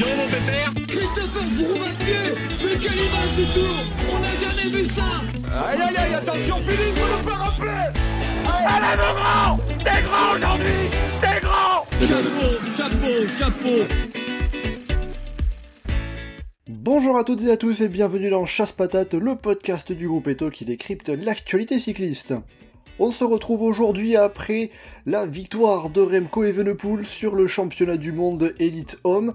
donc, mon pépère. Christopher pied Mais quelle image du tour On n'a jamais vu ça. Aïe aïe aïe, attention Philippe, vous nous faire rappeler Allez mon grand. T'es grand aujourd'hui. T'es grand. Chapeau, chapeau, chapeau. Bonjour à toutes et à tous et bienvenue dans Chasse Patate, le podcast du groupe Eto qui décrypte l'actualité cycliste. On se retrouve aujourd'hui après la victoire de Remco Evenepoel sur le championnat du monde élite homme.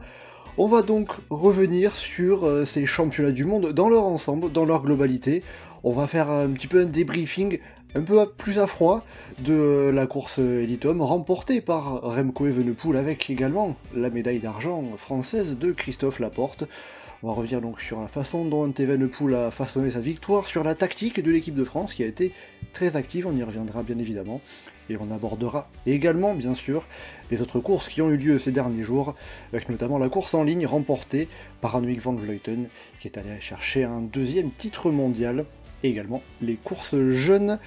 On va donc revenir sur euh, ces championnats du monde dans leur ensemble, dans leur globalité. On va faire un petit peu un débriefing un peu plus à froid de la course Elite Homme remportée par Remco Evenepoel avec également la médaille d'argent française de Christophe Laporte. On va revenir donc sur la façon dont Evenepoel a façonné sa victoire, sur la tactique de l'équipe de France qui a été très active, on y reviendra bien évidemment. Et on abordera également, bien sûr, les autres courses qui ont eu lieu ces derniers jours, avec notamment la course en ligne remportée par Annemiek van Vleuten, qui est allé chercher un deuxième titre mondial, et également les courses jeunes.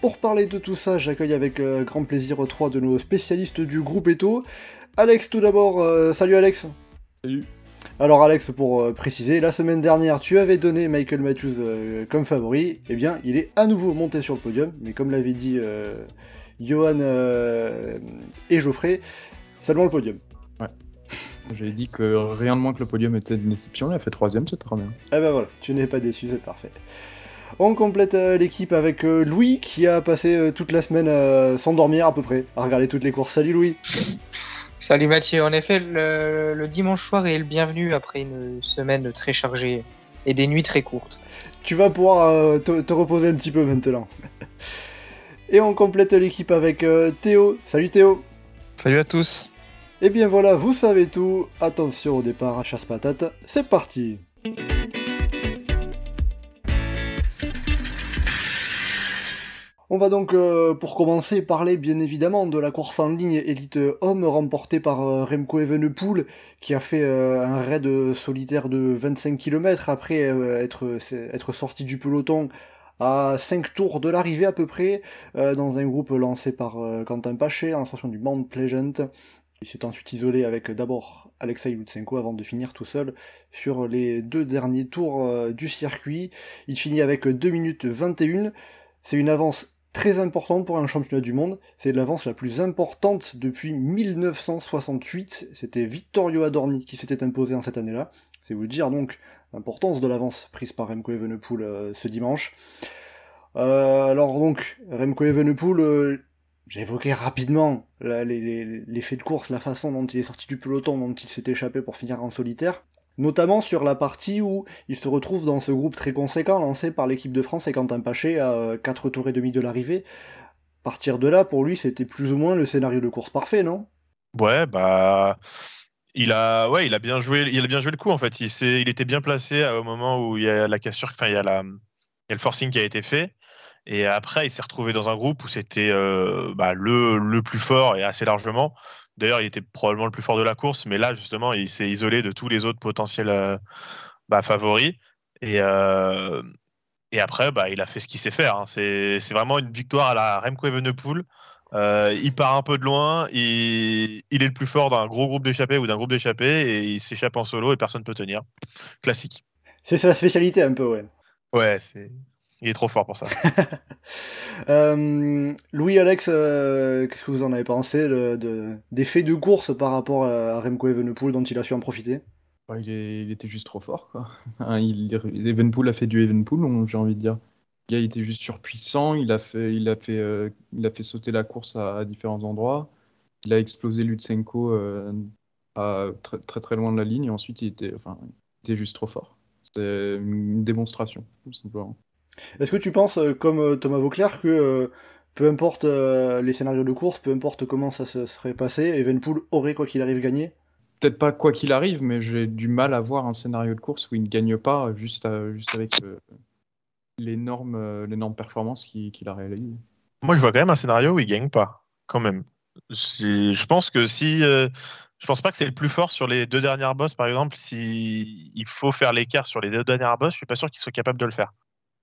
Pour parler de tout ça, j'accueille avec euh, grand plaisir trois de nos spécialistes du groupe Eto. Alex, tout d'abord, euh, salut Alex. Salut. Alors Alex, pour euh, préciser, la semaine dernière, tu avais donné Michael Matthews euh, comme favori. Eh bien, il est à nouveau monté sur le podium, mais comme l'avait dit euh, Johan euh, et Geoffrey, seulement le podium. J'avais dit que rien de moins que le podium était une exception, il a fait troisième, c'est très bien. Eh ben voilà, tu n'es pas déçu, c'est parfait. On complète euh, l'équipe avec euh, Louis qui a passé euh, toute la semaine euh, sans dormir à peu près, à regarder toutes les courses. Salut Louis Salut Mathieu, en effet, le, le dimanche soir est le bienvenu après une semaine très chargée et des nuits très courtes. Tu vas pouvoir euh, te, te reposer un petit peu maintenant. Et on complète l'équipe avec euh, Théo. Salut Théo Salut à tous. Et bien voilà, vous savez tout. Attention au départ à chasse patate. C'est parti. On va donc, euh, pour commencer, parler bien évidemment de la course en ligne élite homme remportée par euh, Remco Evenepoel, qui a fait euh, un raid solitaire de 25 km après être, être sorti du peloton à 5 tours de l'arrivée à peu près, euh, dans un groupe lancé par euh, Quentin Paché, en station du Mount Pleasant. Il s'est ensuite isolé avec d'abord Alexei Lutsenko avant de finir tout seul sur les deux derniers tours euh, du circuit. Il finit avec 2 minutes 21. C'est une avance très importante pour un championnat du monde. C'est l'avance la plus importante depuis 1968. C'était Vittorio Adorni qui s'était imposé en cette année-là. C'est vous dire donc l'importance de l'avance prise par Remco Evenepoel euh, ce dimanche. Euh, alors donc, Remco Evenepoel, euh, j'ai évoqué rapidement l'effet de course, la façon dont il est sorti du peloton, dont il s'est échappé pour finir en solitaire. Notamment sur la partie où il se retrouve dans ce groupe très conséquent lancé par l'équipe de France et Quentin Paché à 4 tours et demi de l'arrivée. Partir de là, pour lui, c'était plus ou moins le scénario de course parfait, non? Ouais, bah il a il a bien joué, il a bien joué le coup en fait. Il était bien placé au moment où il y a la cassure, enfin le forcing qui a été fait. Et après, il s'est retrouvé dans un groupe où c'était euh, bah, le, plus fort et assez largement. D'ailleurs, il était probablement le plus fort de la course, mais là justement, il s'est isolé de tous les autres potentiels euh, bah, favoris. Et euh, après, bah, il a fait ce qu'il sait faire. hein. C'est c'est vraiment une victoire à la Remco Evenepoel. Euh, il part un peu de loin, il, il est le plus fort d'un gros groupe d'échappés ou d'un groupe d'échappés et il s'échappe en solo et personne ne peut tenir. Classique. C'est sa spécialité un peu, ouais. Ouais, c'est il est trop fort pour ça. Euh, Louis, Alex, euh, qu'est-ce que vous en avez pensé de, de- des faits de course par rapport à Remco Evenepoel dont il a su en profiter? Ouais, il, est- il était juste trop fort, quoi. Hein, il, Evenpool a fait du Evenpool, on- j'ai envie de dire. Gars, il était juste surpuissant, il a fait, il a fait, euh, il a fait sauter la course à, à différents endroits. Il a explosé Lutsenko euh, à très, très très loin de la ligne, et ensuite il était, enfin, il était juste trop fort. C'est une démonstration, tout simplement. Est-ce que tu penses, euh, comme Thomas Vauclair, que peu importe les scénarios de course, peu importe comment ça se serait passé, Evenpool aurait quoi qu'il arrive gagné? Peut-être pas quoi qu'il arrive, mais j'ai du mal à voir un scénario de course où il ne gagne pas juste, à- juste avec euh, l'énorme euh, l'énorme performance qu'il a réalisée. Moi, je vois quand même un scénario où il gagne pas, quand même. Je pense que si, euh, je pense pas que c'est le plus fort sur les deux dernières bosses, par exemple. Si il faut faire l'écart sur les deux dernières bosses, je suis pas sûr qu'il soit capable de le faire.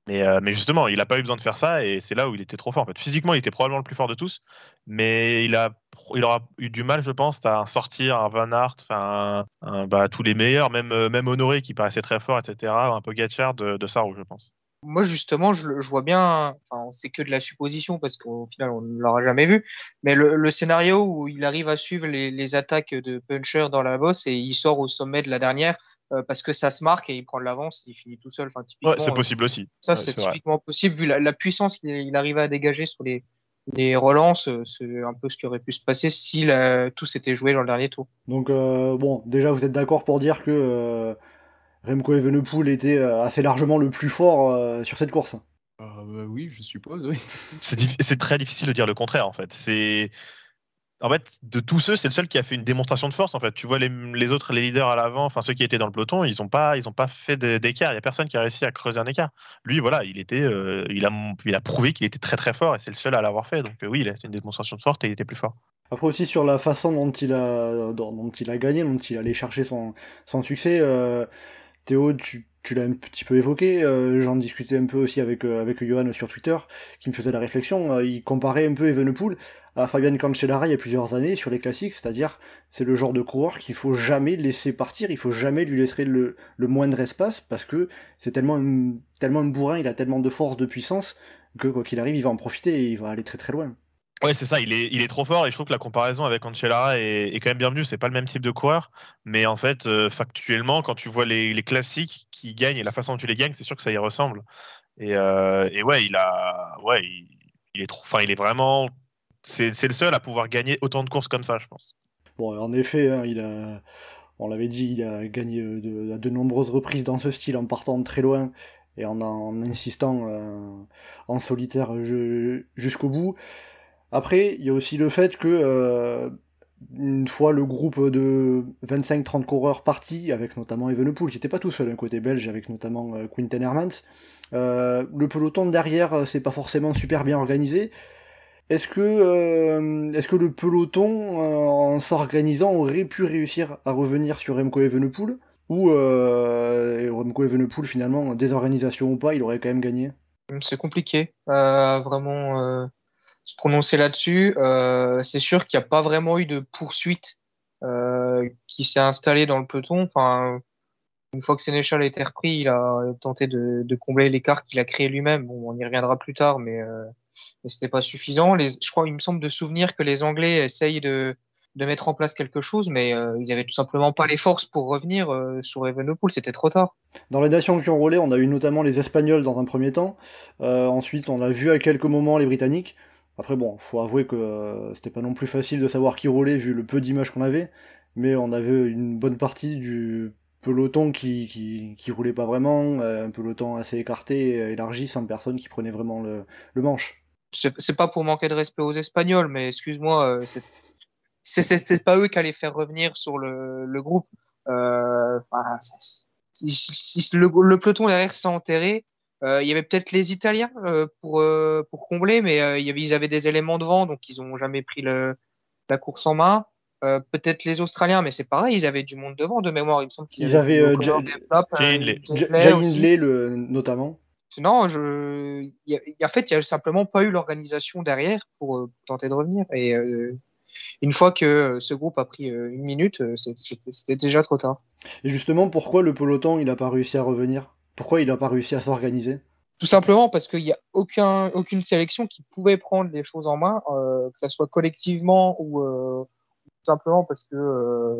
Mais, euh, mais justement, il n'a pas eu besoin de faire ça et c'est là où il était trop fort. En fait. Physiquement, il était probablement le plus fort de tous, mais il, a, il aura eu du mal, je pense, à sortir un Van Aert, un, bah, tous les meilleurs, même, euh, même Honoré qui paraissait très fort, etc., un peu Gatchard de, de Sarro, je pense. Moi, justement, je, je vois bien, enfin, c'est que de la supposition parce qu'au final, on ne l'aura jamais vu, mais le, le, scénario où il arrive à suivre les, les attaques de Puncher dans la bosse et il sort au sommet de la dernière, euh, parce que ça se marque et il prend de l'avance, il finit tout seul. Enfin, ouais, c'est possible euh, aussi. Ça, ouais, c'est typiquement vrai. possible vu la, la puissance qu'il il arrivait à dégager sur les, les relances. euh, C'est un peu ce qui aurait pu se passer si la, tout s'était joué dans le dernier tour. Donc, euh, bon, déjà, vous êtes d'accord pour dire que euh, Remco Evenepoel était euh, assez largement le plus fort euh, sur cette course euh, bah, Oui, je suppose, oui. C'est très difficile de dire le contraire, en fait. C'est en fait, de tous ceux, c'est le seul qui a fait une démonstration de force. En fait, tu vois les, les autres, les leaders à l'avant, enfin ceux qui étaient dans le peloton, ils n'ont pas, ils ont pas fait d'écart. Il y a personne qui a réussi à creuser un écart. Lui, voilà, il était, euh, il a, il a prouvé qu'il était très très fort et c'est le seul à l'avoir fait. Donc euh, oui, c'est une démonstration de force et il était plus fort. Après aussi sur la façon dont il a, dont, dont il a gagné, dont il allait chercher son, son succès. Euh, Théo, tu, l'as un petit peu évoqué, euh, j'en discutais un peu aussi avec, euh, avec Johan sur Twitter, qui me faisait la réflexion, euh, il comparait un peu Evenepoel à Fabian Cancellara il y a plusieurs années sur les classiques, c'est-à-dire c'est le genre de coureur qu'il faut jamais laisser partir, il faut jamais lui laisser le, le moindre espace, parce que c'est tellement tellement un bourrin, il a tellement de force, de puissance, que quoi qu'il arrive, il va en profiter et il va aller très très loin. Ouais, c'est ça, il est, trop fort et je trouve que la comparaison avec Ancelara est, quand même bienvenue. C'est pas le même type de coureur, mais en fait, euh, factuellement, quand tu vois les, classiques qui gagnent et la façon dont tu les gagnes, c'est sûr que ça y ressemble. Et, euh, ouais, il est trop, il est vraiment, c'est le seul à pouvoir gagner autant de courses comme ça, je pense. Bon, en effet, hein, il a, on l'avait dit, il a gagné de, à de nombreuses reprises dans ce style en partant très loin et en, insistant euh, en solitaire jusqu'au bout. Après, il y a aussi le fait que euh, une fois le groupe de 25-30 coureurs partis, avec notamment Evenepoel, qui n'était pas tout seul, un côté belge, avec notamment euh, Quinten Hermans, euh, le peloton derrière, c'est pas forcément super bien organisé. Est-ce que, euh, est que le peloton, en s'organisant, aurait pu réussir à revenir sur Remco Evenepoel? Ou Remco Evenepoel, finalement, désorganisation ou pas, il aurait quand même gagné? C'est compliqué, vraiment se prononcer là-dessus. Euh, c'est sûr qu'il n'y a pas vraiment eu de poursuite euh, qui s'est installée dans le peloton. Enfin, une fois que Sénéchal a été repris, il a tenté de, de combler l'écart qu'il a créé lui-même. Bon, on y reviendra plus tard, mais, euh, mais c'était pas suffisant. Les, je crois, il me semble de souvenir que les Anglais essayent de, de mettre en place quelque chose, mais euh, ils avaient tout simplement pas les forces pour revenir euh, sur Evenepoel, c'était trop tard. Dans les nations qui ont roulé, on a eu notamment les Espagnols dans un premier temps. Euh, ensuite, on a vu à quelques moments les Britanniques. Après bon, faut avouer que euh, c'était pas non plus facile de savoir qui roulait vu le peu d'images qu'on avait, mais on avait une bonne partie du peloton qui, qui, qui roulait pas vraiment, euh, un peloton assez écarté, élargi, sans personne qui prenait vraiment le, le manche. C'est pas pour manquer de respect aux Espagnols, mais excuse-moi, euh, c'est pas eux qui allaient faire revenir sur le, le groupe. Euh, si le, peloton derrière s'est enterré, euh, il y avait peut-être les Italiens euh, pour, euh, pour combler, mais euh, il y avait, ils avaient des éléments de vent, donc ils n'ont jamais pris le, la course en main. Euh, peut-être les Australiens, mais c'est pareil, ils avaient du monde devant de mémoire. Il me semble qu'ils avaient, avaient Jay Hindley notamment. Non, je... y a, en fait, il n'y a simplement pas eu l'organisation derrière pour, tenter de revenir. Et une fois que ce groupe a pris une minute, c'était déjà trop tard. Et justement, pourquoi le peloton il n'a pas réussi à revenir? Pourquoi il n'a pas réussi à s'organiser? Tout simplement parce qu'il n'y a aucun, aucune sélection qui pouvait prendre les choses en main, euh, que ce soit collectivement ou euh, simplement parce que euh,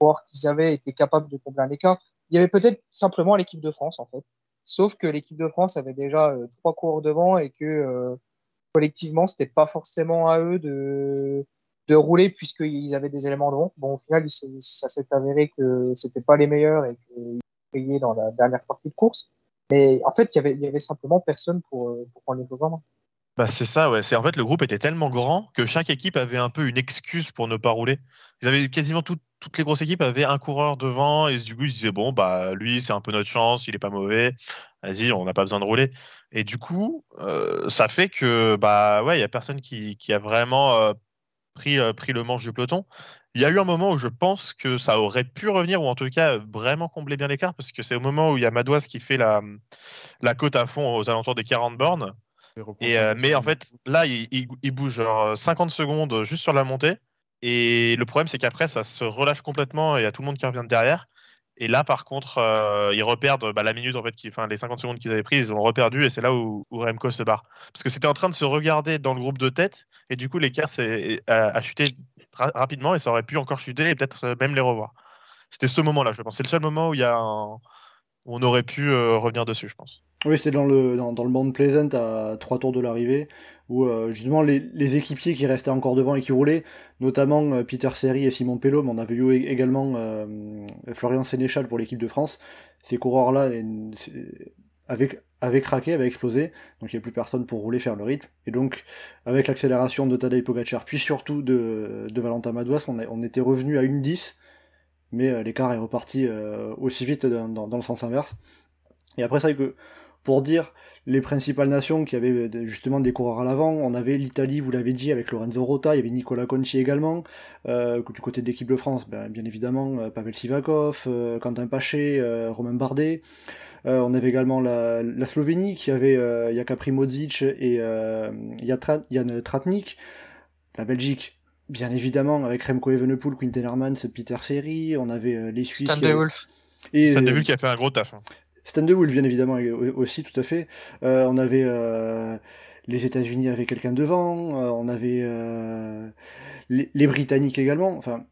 voir qu'ils avaient été capables de combler un écart. Il y avait peut-être simplement l'équipe de France en fait. Sauf que l'équipe de France avait déjà euh, trois coureurs devant et que euh, collectivement c'était pas forcément à eux de de rouler puisqu'ils avaient des éléments de vent. Bon, au final, ça s'est avéré que c'était pas les meilleurs et que dans la dernière partie de course. Mais en fait, il y avait, simplement personne pour, euh, pour prendre les main. Bah c'est ça, ouais. C'est en fait le groupe était tellement grand que chaque équipe avait un peu une excuse pour ne pas rouler. Ils avaient quasiment tout, toutes les grosses équipes avaient un coureur devant et du coup ils se disaient bon bah lui c'est un peu notre chance, il est pas mauvais, vas-y on n'a pas besoin de rouler. Et du coup euh, ça fait que bah ouais il y a personne qui, qui a vraiment euh, pris, euh, pris le manche du peloton. Il y a eu un moment où je pense que ça aurait pu revenir, ou en tout cas vraiment combler bien l'écart, parce que c'est au moment où il y a Madouas qui fait la, la côte à fond aux alentours des 40 bornes. Et, euh, mais en fait, là, il, il- il bouge genre 50 secondes juste sur la montée. Et le problème, c'est qu'après, ça se relâche complètement et il y a tout le monde qui revient de derrière. Et là, par contre, euh, ils reperdent bah, la minute, en fait, les 50 secondes qu'ils avaient prises, ils ont reperdu et c'est là où, Remco se barre. Parce que c'était en train de se regarder dans le groupe de tête et du coup, l'écart a, chuté ra- rapidement et ça aurait pu encore chuter et peut-être même les revoir. C'était ce moment-là, je pense. C'est le seul moment où, il y a un- on aurait pu euh, revenir dessus, je pense. Oui, c'était dans le, dans, dans le Mount Pleasant à trois tours de l'arrivée, où euh, justement les, équipiers qui restaient encore devant et qui roulaient, notamment euh, Peter Seri et Simon Pello, mais on avait eu ég- également euh, Florian Sénéchal pour l'équipe de France. Ces coureurs-là avaient, avaient craqué, avaient explosé, donc il n'y a plus personne pour rouler, faire le rythme. Et donc, avec l'accélération de Tadej Pogacar, puis surtout de, de Valentin Madouas, on, on était revenu à une 10, mais euh, l'écart est reparti euh, aussi vite dans, le sens inverse. Et après, c'est vrai que pour dire les principales nations qui avaient euh, justement des coureurs à l'avant, on avait l'Italie, vous l'avez dit, avec Lorenzo Rota, il y avait Nicolas Conti également, du côté de l'équipe de France, ben, bien évidemment, Pavel Sivakov, Quentin Paché, Romain Bardet. On avait également la, Slovénie qui avait Jaka Primodzic et Jan Tratnik. La Belgique, bien évidemment, avec Remco Evenepoel, Quinten Hermans, Peter Seri. On avait euh, les Suisses. Stan de avaient- Wolf. et, Ça euh, vu qui a fait un gros taf. hein. Stan de Wolf, bien évidemment, aussi, tout à fait. Euh, on avait euh, les États-Unis avec quelqu'un devant, euh, on avait euh, les, les Britanniques également. Enfin,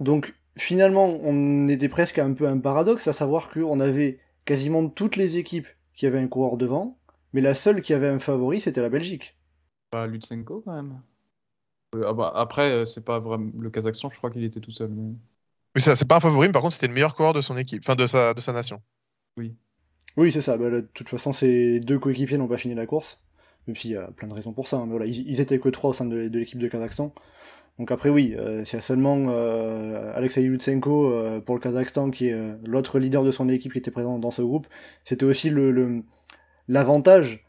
donc finalement, on était presque un peu un paradoxe, à savoir qu'on avait quasiment toutes les équipes qui avaient un coureur devant, mais la seule qui avait un favori, c'était la Belgique. Pas Lutsenko quand même. Euh, ah bah, après, euh, c'est pas vraiment le Kazakhstan, je crois qu'il était tout seul. mais- Mais ça, c'est pas un favori, mais par contre, c'était le meilleur coureur de son équipe, enfin de sa, de sa nation. Oui, c'est ça. Bah, là, de toute façon, ces deux coéquipiers n'ont pas fini la course. Même s'il y a plein de raisons pour ça. hein, Mais voilà, ils, ils étaient que trois au sein de, de l'équipe de Kazakhstan. Donc après, oui, euh, s'il y a seulement euh, Alexei Lutsenko euh, pour le Kazakhstan, qui est euh, l'autre leader de son équipe qui était présent dans ce groupe, c'était aussi le le- l'avantage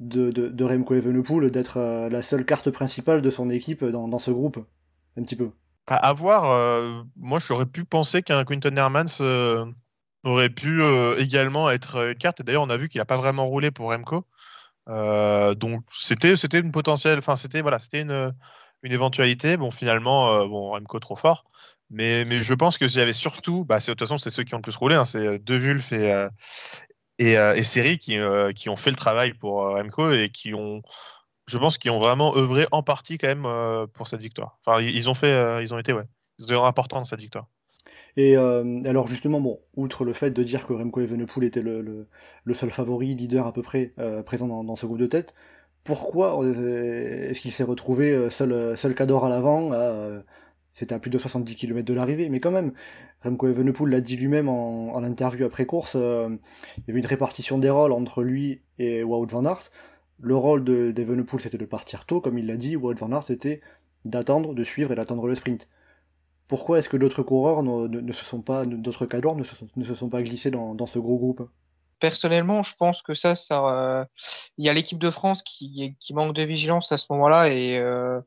de, de, de Remco Evenepoel d'être euh, la seule carte principale de son équipe dans, dans ce groupe. Un petit peu. À, voir, euh, moi j'aurais pu penser qu'un Quinton Hermans euh, aurait pu également être une carte. D'ailleurs, on a vu qu'il n'a pas vraiment roulé pour Remco. Donc c'était une potentielle, enfin c'était voilà, c'était une, une éventualité. Bon, finalement, bon Remco trop fort. Mais, mais je pense que j'avais surtout, bah, de toute façon, c'est ceux qui ont le plus roulé, hein, c'est De Wulf et, et, euh, Seri qui, euh, qui ont fait le travail pour euh, Remco et qui ont, je pense, qui ont vraiment œuvré en partie quand même euh, pour cette victoire. Enfin, ils ont fait, ils ont été, ouais, ils ont été importants dans cette victoire. Et alors justement, bon, outre le fait de dire que Remco Evenepoel était le, le, le seul favori, leader à peu près présent dans, ce groupe de tête, pourquoi est-ce qu'il s'est retrouvé seul, seul Cador à l'avant C'était à plus de 70 km de l'arrivée, mais quand même, Remco Evenepoel l'a dit lui-même en, interview après course, euh, il y avait une répartition des rôles entre lui et Wout van Aert. Le rôle de- d'Evenepoel c'était de partir tôt, comme il l'a dit, Wout van Aert c'était d'attendre, de suivre et d'attendre le sprint. Pourquoi est-ce que d'autres coureurs ne, se sont pas, d'autres cadors ne se sont, pas glissés dans, ce gros groupe? Personnellement, je pense que ça, ça, euh, il y a l'équipe de France qui, qui manque de vigilance à ce moment-là et euh,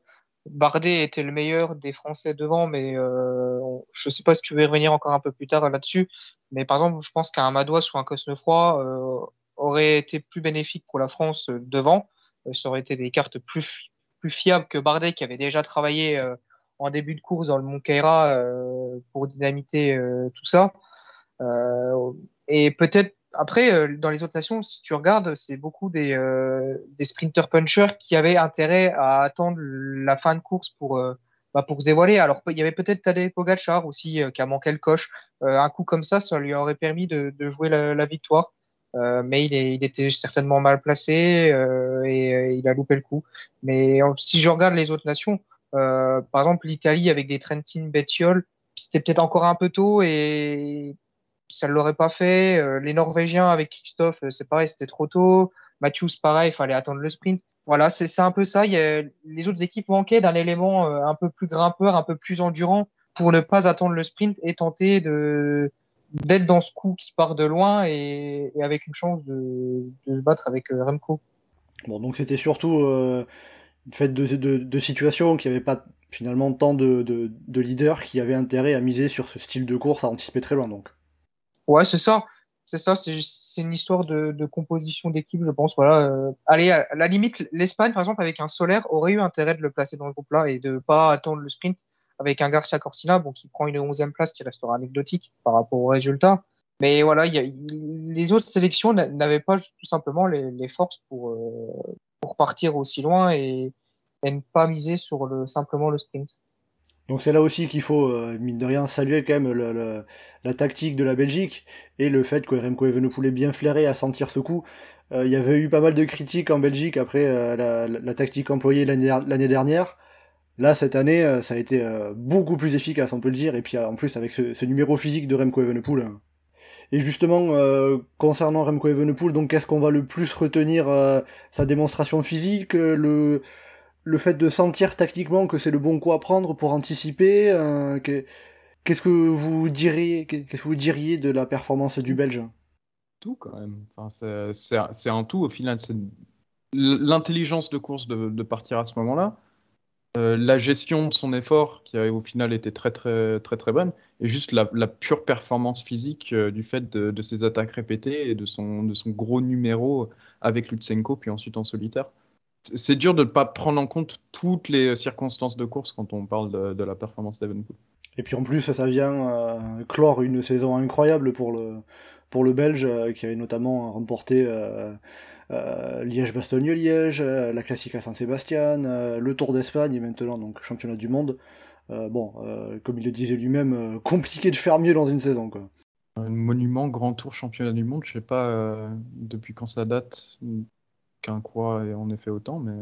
Bardet était le meilleur des Français devant, mais euh, je sais pas si tu veux revenir encore un peu plus tard là-dessus, mais par exemple, je pense qu'un Madois ou un Cosnefroy euh, aurait été plus bénéfique pour la France euh, devant. Euh, ça aurait été des cartes plus, plus fiables que Bardet qui avait déjà travaillé euh, en début de course dans le Mont Caïra euh, pour dynamiter tout ça. Et peut-être après, euh, dans les autres nations, si tu regardes, c'est beaucoup des, euh, des sprinters punchers qui avaient intérêt à attendre la fin de course pour, euh, bah, pour se dévoiler. Alors, il y avait peut-être Tadej Pogacar aussi euh, qui a manqué le coche. Euh, un coup comme ça, ça lui aurait permis de, de jouer la, la victoire. Mais il, est, il était certainement mal placé et il a loupé le coup. Mais si je regarde les autres nations, par exemple l'Italie avec des Trentin Bettiol, c'était peut-être encore un peu tôt et ça ne l'aurait pas fait. Euh, les Norvégiens avec Christophe, euh, c'est pareil, c'était trop tôt. Matthews, pareil, il fallait attendre le sprint. Voilà, c'est un peu ça. Il y a, les autres équipes manquaient d'un élément euh, un peu plus grimpeur, un peu plus endurant pour ne pas attendre le sprint et tenter de d'être dans ce coup qui part de loin et, avec une chance de, de se battre avec Remco. Bon, donc c'était surtout euh, une de, de, de situations qui n'avaient pas finalement tant de, de, leaders qui avaient intérêt à miser sur ce style de course à anticiper très loin. Donc. Ouais, c'est ça. C'est ça, c'est une histoire de, de composition d'équipe, je pense. Voilà. Euh, allez, à la limite, l'Espagne, par exemple, avec un Solaire, aurait eu intérêt de le placer dans le groupe-là et de pas attendre le sprint avec un Garcia Cortina, bon, qui prend une 11e place qui restera anecdotique par rapport aux résultats. Mais voilà, y a, les autres sélections n'avaient pas tout simplement les, les forces pour, euh, pour partir aussi loin et, et, ne pas miser sur le, simplement le sprint. Donc c'est là aussi qu'il faut, euh, mine de rien, saluer quand même le, le, la tactique de la Belgique et le fait que Remco Evenepoel est bien flairé à sentir ce coup. Euh, il y avait eu pas mal de critiques en Belgique après euh, la, la, tactique employée l'année dernière. Là, cette année, ça a été beaucoup plus efficace, on peut le dire. Et puis en plus, avec ce, ce numéro physique de Remco Evenepoel. Et justement, euh, concernant Remco Evenepoel, donc qu'est-ce qu'on va le plus retenir euh, Sa démonstration physique, le, le fait de sentir tactiquement que c'est le bon coup à prendre pour anticiper euh, Qu'est-ce que vous diriez Qu'est-ce que vous diriez de la performance du Belge? Tout quand même. Enfin, c'est un tout au final. C'est l'intelligence de course de, de, partir à ce moment-là. Euh, la gestion de son effort, qui au final été très très très très bonne, et juste la, pure performance physique euh, du fait de, ses attaques répétées et de son, de son gros numéro avec Lutsenko, puis ensuite en solitaire. C'est dur de ne pas prendre en compte toutes les circonstances de course quand on parle de, la performance d'Evenpool. Et puis en plus, ça vient euh, clore une saison incroyable pour le, pour le Belge, qui avait notamment remporté euh, Liège-Bastogne-Liège, euh, la Classique à Saint-Sébastien, euh, le Tour d'Espagne et maintenant donc championnat du monde. bon, comme il le disait lui-même, compliqué de faire mieux dans une saison. Quoi. Un monument Grand Tour championnat du monde, je sais pas depuis quand ça date qu'un quoi et en effet autant, mais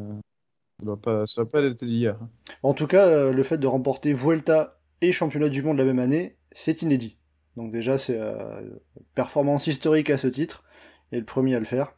ça va pas, ça va pas être hier. En tout cas, le fait de remporter Vuelta et championnat du monde la même année, c'est inédit. Donc déjà, c'est performance historique à ce titre, et le premier à le faire.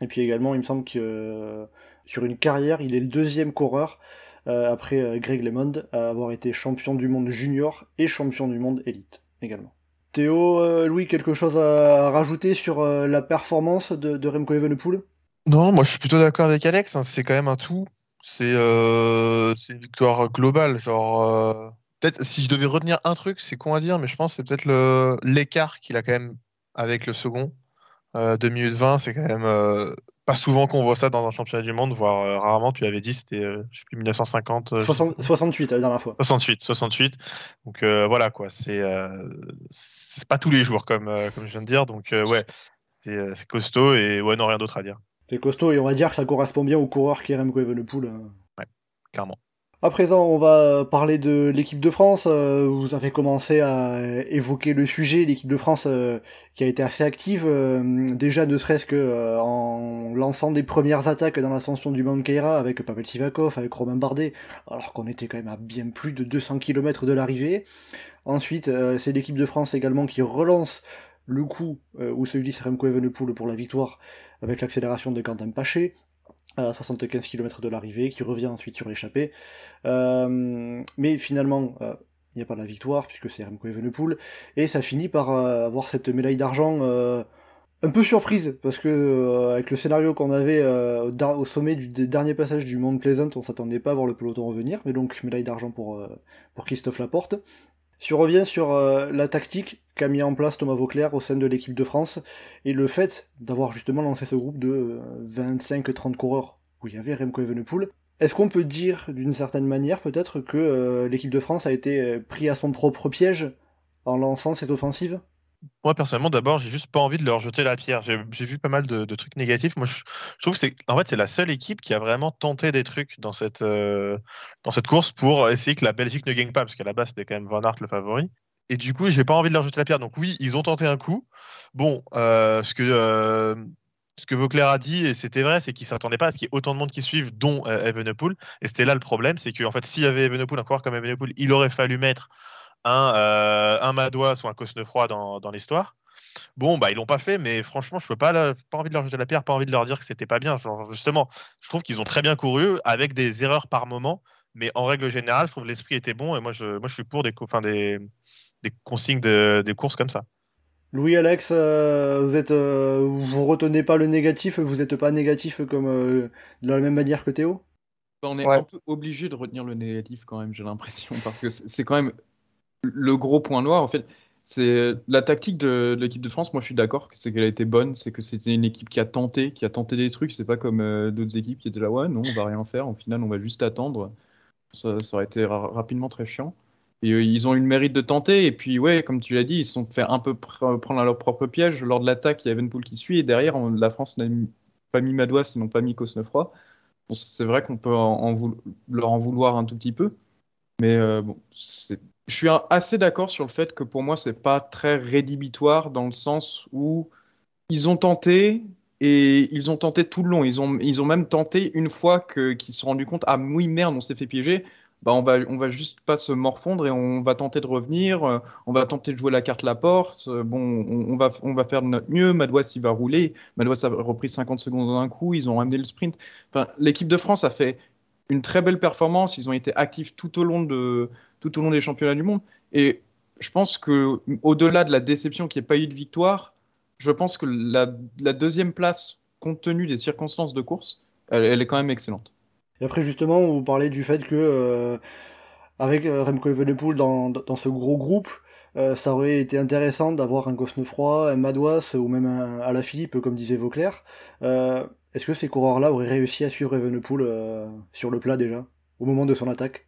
Et puis également, il me semble que euh, sur une carrière, il est le deuxième coureur euh, après euh, Greg LeMond à avoir été champion du monde junior et champion du monde élite également. Théo, Louis, quelque chose à rajouter sur la performance de, de Remco Evenepoel? Non, moi je suis plutôt d'accord avec Alex. Hein, c'est quand même un tout. C'est une victoire globale. Genre, peut-être si je devais retenir un truc, c'est con à dire, mais je pense que c'est peut-être l'écart qu'il a quand même avec le second. 2 euh, minutes 20, c'est quand même euh, pas souvent qu'on voit ça dans un championnat du monde, voire euh, rarement. Tu avais dit, c'était, je sais plus, 1950. 68 la dernière fois. 68, 68. Donc voilà, quoi. C'est, c'est pas tous les jours, comme, comme je viens de dire. Donc ouais, c'est costaud et ouais, non, rien d'autre à dire. C'est costaud et on va dire que ça correspond bien au coureur qui est Remco Evenepoel. Ouais, clairement. À présent, on va parler de l'équipe de France. Euh, vous avez commencé à évoquer le sujet, l'équipe de France euh, qui a été assez active, euh, déjà ne serait-ce que en lançant des premières attaques dans l'ascension du Mount Keira avec Pavel Sivakov, avec Romain Bardet, alors qu'on était quand même à bien plus de 200 km de l'arrivée. Ensuite, c'est l'équipe de France également qui relance le coup où se glisse Remco Evenepoel pour la victoire avec l'accélération de Quentin Paché à 75 km de l'arrivée, qui revient ensuite sur l'échappée. Euh, mais finalement, euh, il n'y a pas la victoire, puisque c'est Remco Evenepoel, et ça finit par euh, avoir cette médaille d'argent un peu surprise, parce que avec le scénario qu'on avait au, sommet du dernier passage du Mont Pleasant, on s'attendait pas à voir le peloton revenir, mais donc médaille d'argent pour, pour Christophe Laporte. Si on revient sur euh, la tactique qu'a mis en place Thomas Vauclair au sein de l'équipe de France, et le fait d'avoir justement lancé ce groupe de 25-30 euh, coureurs où il y avait Remco Evenepoel, est-ce qu'on peut dire d'une certaine manière peut-être que euh, l'équipe de France a été pris à son propre piège en lançant cette offensive? Moi, personnellement, d'abord, j'ai juste pas envie de leur jeter la pierre. J'ai vu pas mal de, trucs négatifs. Moi, je, trouve que c'est en fait, c'est la seule équipe qui a vraiment tenté des trucs dans cette, euh, dans cette course pour essayer que la Belgique ne gagne pas, parce qu'à la base, c'était quand même Van Aert le favori. Et du coup, j'ai pas envie de leur jeter la pierre. Donc, oui, ils ont tenté un coup. Bon, euh, ce que. Euh, ce que Vauclair a dit, et c'était vrai, c'est qu'il ne pas à ce qu'il y ait autant de monde qui suivent, dont Evenepoel. Et c'était là le problème, c'est qu'en fait, s'il y avait Evenepoel, un coureur comme Evenepoel, il aurait fallu mettre un, euh, un Madois ou un Cosnefroy dans, dans l'histoire. Bon, bah ils l'ont pas fait, mais franchement, je peux pas, pas envie de leur jeter la pierre, pas envie de leur dire que c'était pas bien. justement, je trouve qu'ils ont très bien couru avec des erreurs par moment, mais en règle générale, je trouve que l'esprit était bon et moi je, moi je suis pour des, enfin, des, des consignes de, des courses comme ça. Louis Alex, euh, vous êtes, euh, vous retenez pas le négatif, vous êtes pas négatif comme de la même manière que Théo? On est Ouais. un peu obligé de retenir le négatif quand même, j'ai l'impression, parce que c'est quand même le gros point noir. En fait, c'est la tactique de, l'équipe de France. Moi, je suis d'accord, c'est qu'elle a été bonne, c'est que c'était une équipe qui a tenté, qui a tenté des trucs. C'est pas comme euh, d'autres équipes qui étaient là, ouais, non, on va rien faire. Au final, on va juste attendre. Ça, aurait été ra- rapidement très chiant. Et euh, ils ont eu le mérite de tenter. Et puis, ouais, comme tu l'as dit, ils se sont fait un peu pr- prendre à leur propre piège. Lors de l'attaque, il y a Evenpool qui suit. Et derrière, la France n'a pas mis Madouas, ils n'ont pas mis Cosnefroy. C'est vrai qu'on peut leur en vouloir un tout petit peu. Mais euh, bon, c'est- je suis assez d'accord sur le fait que pour moi, c'est pas très rédhibitoire dans le sens où ils ont tenté et ils ont tenté tout le long. Ils ont, ils ont même tenté une fois qu'ils se sont rendus compte, ah oui, merde, on s'est fait piéger. Bah, on va, on va juste pas se morfondre et on va tenter de revenir. euh, On va tenter de jouer la carte la porte. euh, Bon, on, on va, on va faire de notre mieux. Madouas, il va rouler. Madouas a repris 50 secondes d'un coup. Ils ont ramené le sprint. Enfin, l'équipe de France a fait une très belle performance. Ils ont été actifs tout au long de, tout au long des championnats du monde. Et je pense que au-delà de la déception qu'il n'y ait pas eu de victoire, je pense que la, deuxième place, compte tenu des circonstances de course, elle, est quand même excellente. Et après, justement, vous parlez du fait que, euh, avec euh, Remco Evenepoel dans, dans ce gros groupe, euh, ça aurait été intéressant d'avoir un Cosnefroy, un Madouas ou même un Alaphilippe, comme disait Vauclair. Est-ce que ces coureurs-là auraient réussi à suivre Evenepoel euh, sur le plat déjà, au moment de son attaque?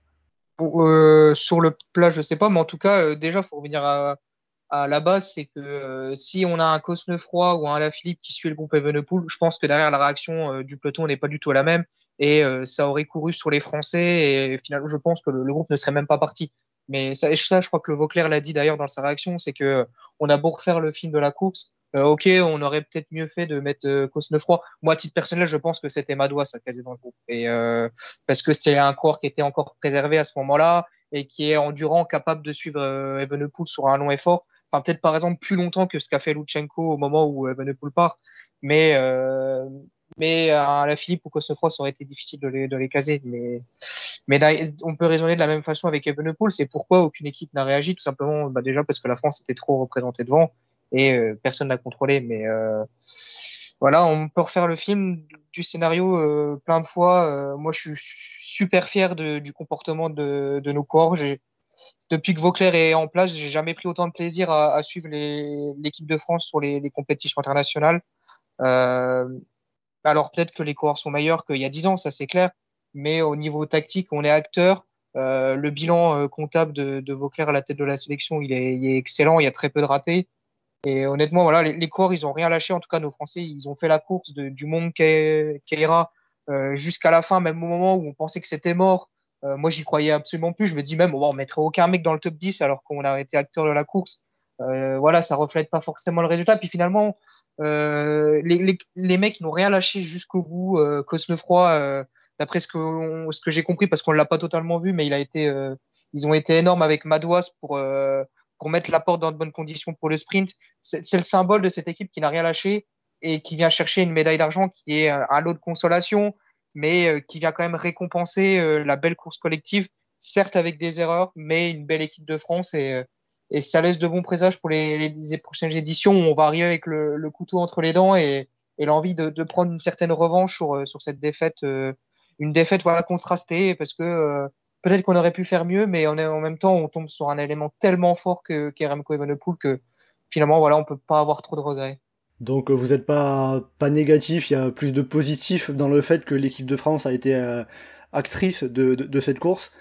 Euh, sur le plat, je sais pas, mais en tout cas, euh, déjà, faut revenir à, à la base, c'est que si on a un Cosnefroy ou un Alaphilippe qui suit le groupe Evenepoel, je pense que derrière la réaction du peloton n'est pas du tout la même et ça aurait couru sur les Français et finalement, je pense que le, groupe ne serait même pas parti. Mais ça, je crois que le Vauclair l'a dit d'ailleurs dans sa réaction, c'est que on a beau refaire le film de la course, euh, ok, on aurait peut-être mieux fait de mettre euh, Cosnefroy. Moi, à titre personnel, je pense que c'était Madouas à caser dans le groupe. Et euh, parce que c'était un coureur qui était encore préservé à ce moment-là et qui est endurant, capable de suivre euh, Evenepoel sur un long effort. Enfin, peut-être par exemple plus longtemps que ce qu'a fait Lutsenko au moment où Evenepoel part. Mais, euh, mais à la Philippe ou Cosnefroy, ça aurait été difficile de les, de les caser. Mais, mais on peut raisonner de la même façon avec Evenepoel. C'est pourquoi aucune équipe n'a réagi. Tout simplement, bah, déjà parce que la France était trop représentée devant et euh, personne n'a contrôlé. Mais euh, voilà, on peut refaire le film du scénario euh, plein de fois. Moi, je suis super fier du comportement de, nos corps. Depuis que Vauclair est en place, j'ai jamais pris autant de plaisir à, suivre l'équipe de France sur les, compétitions internationales. Alors peut-être que les coureurs sont meilleurs qu'il y a dix ans, ça c'est clair, mais au niveau tactique, on est acteur. Le bilan comptable de, Vauclair à la tête de la sélection, il est, excellent. Il y a très peu de ratés. Et honnêtement, voilà, les, les coureurs, ils ont rien lâché. En tout cas, nos Français, ils ont fait la course de, du monde Keira euh, jusqu'à la fin, même au moment où on pensait que c'était mort. Euh, moi, j'y croyais absolument plus. Je me dis même, on mettrait aucun mec dans le top 10 alors qu'on a été acteur de la course. Euh, voilà, ça reflète pas forcément le résultat. Puis finalement, euh, les, les, les, mecs n'ont rien lâché jusqu'au bout. Euh, Cosnefroy, euh, d'après ce que, ce que j'ai compris, parce qu'on l'a pas totalement vu, mais il a été, euh, ils ont été énormes avec Madouas pour, euh, mettre la porte dans de bonnes conditions pour le sprint. C'est le symbole de cette équipe qui n'a rien lâché et qui vient chercher une médaille d'argent qui est un lot de consolation, mais euh, qui vient quand même récompenser euh, la belle course collective, certes avec des erreurs, mais une belle équipe de France et, euh, et ça laisse de bons présages pour les, les, prochaines éditions où on va arriver avec le, le couteau entre les dents et, et l'envie de, de, prendre une certaine revanche sur, euh, sur cette défaite, euh, une défaite voilà contrastée parce que euh, peut-être qu'on aurait pu faire mieux, mais en même temps on tombe sur un élément tellement fort que qu'est Remco Evenepoel que finalement voilà on peut pas avoir trop de regrets. Donc vous n'êtes pas, pas négatif, il y a plus de positif dans le fait que l'équipe de France a été euh, actrice de, de, de, cette course,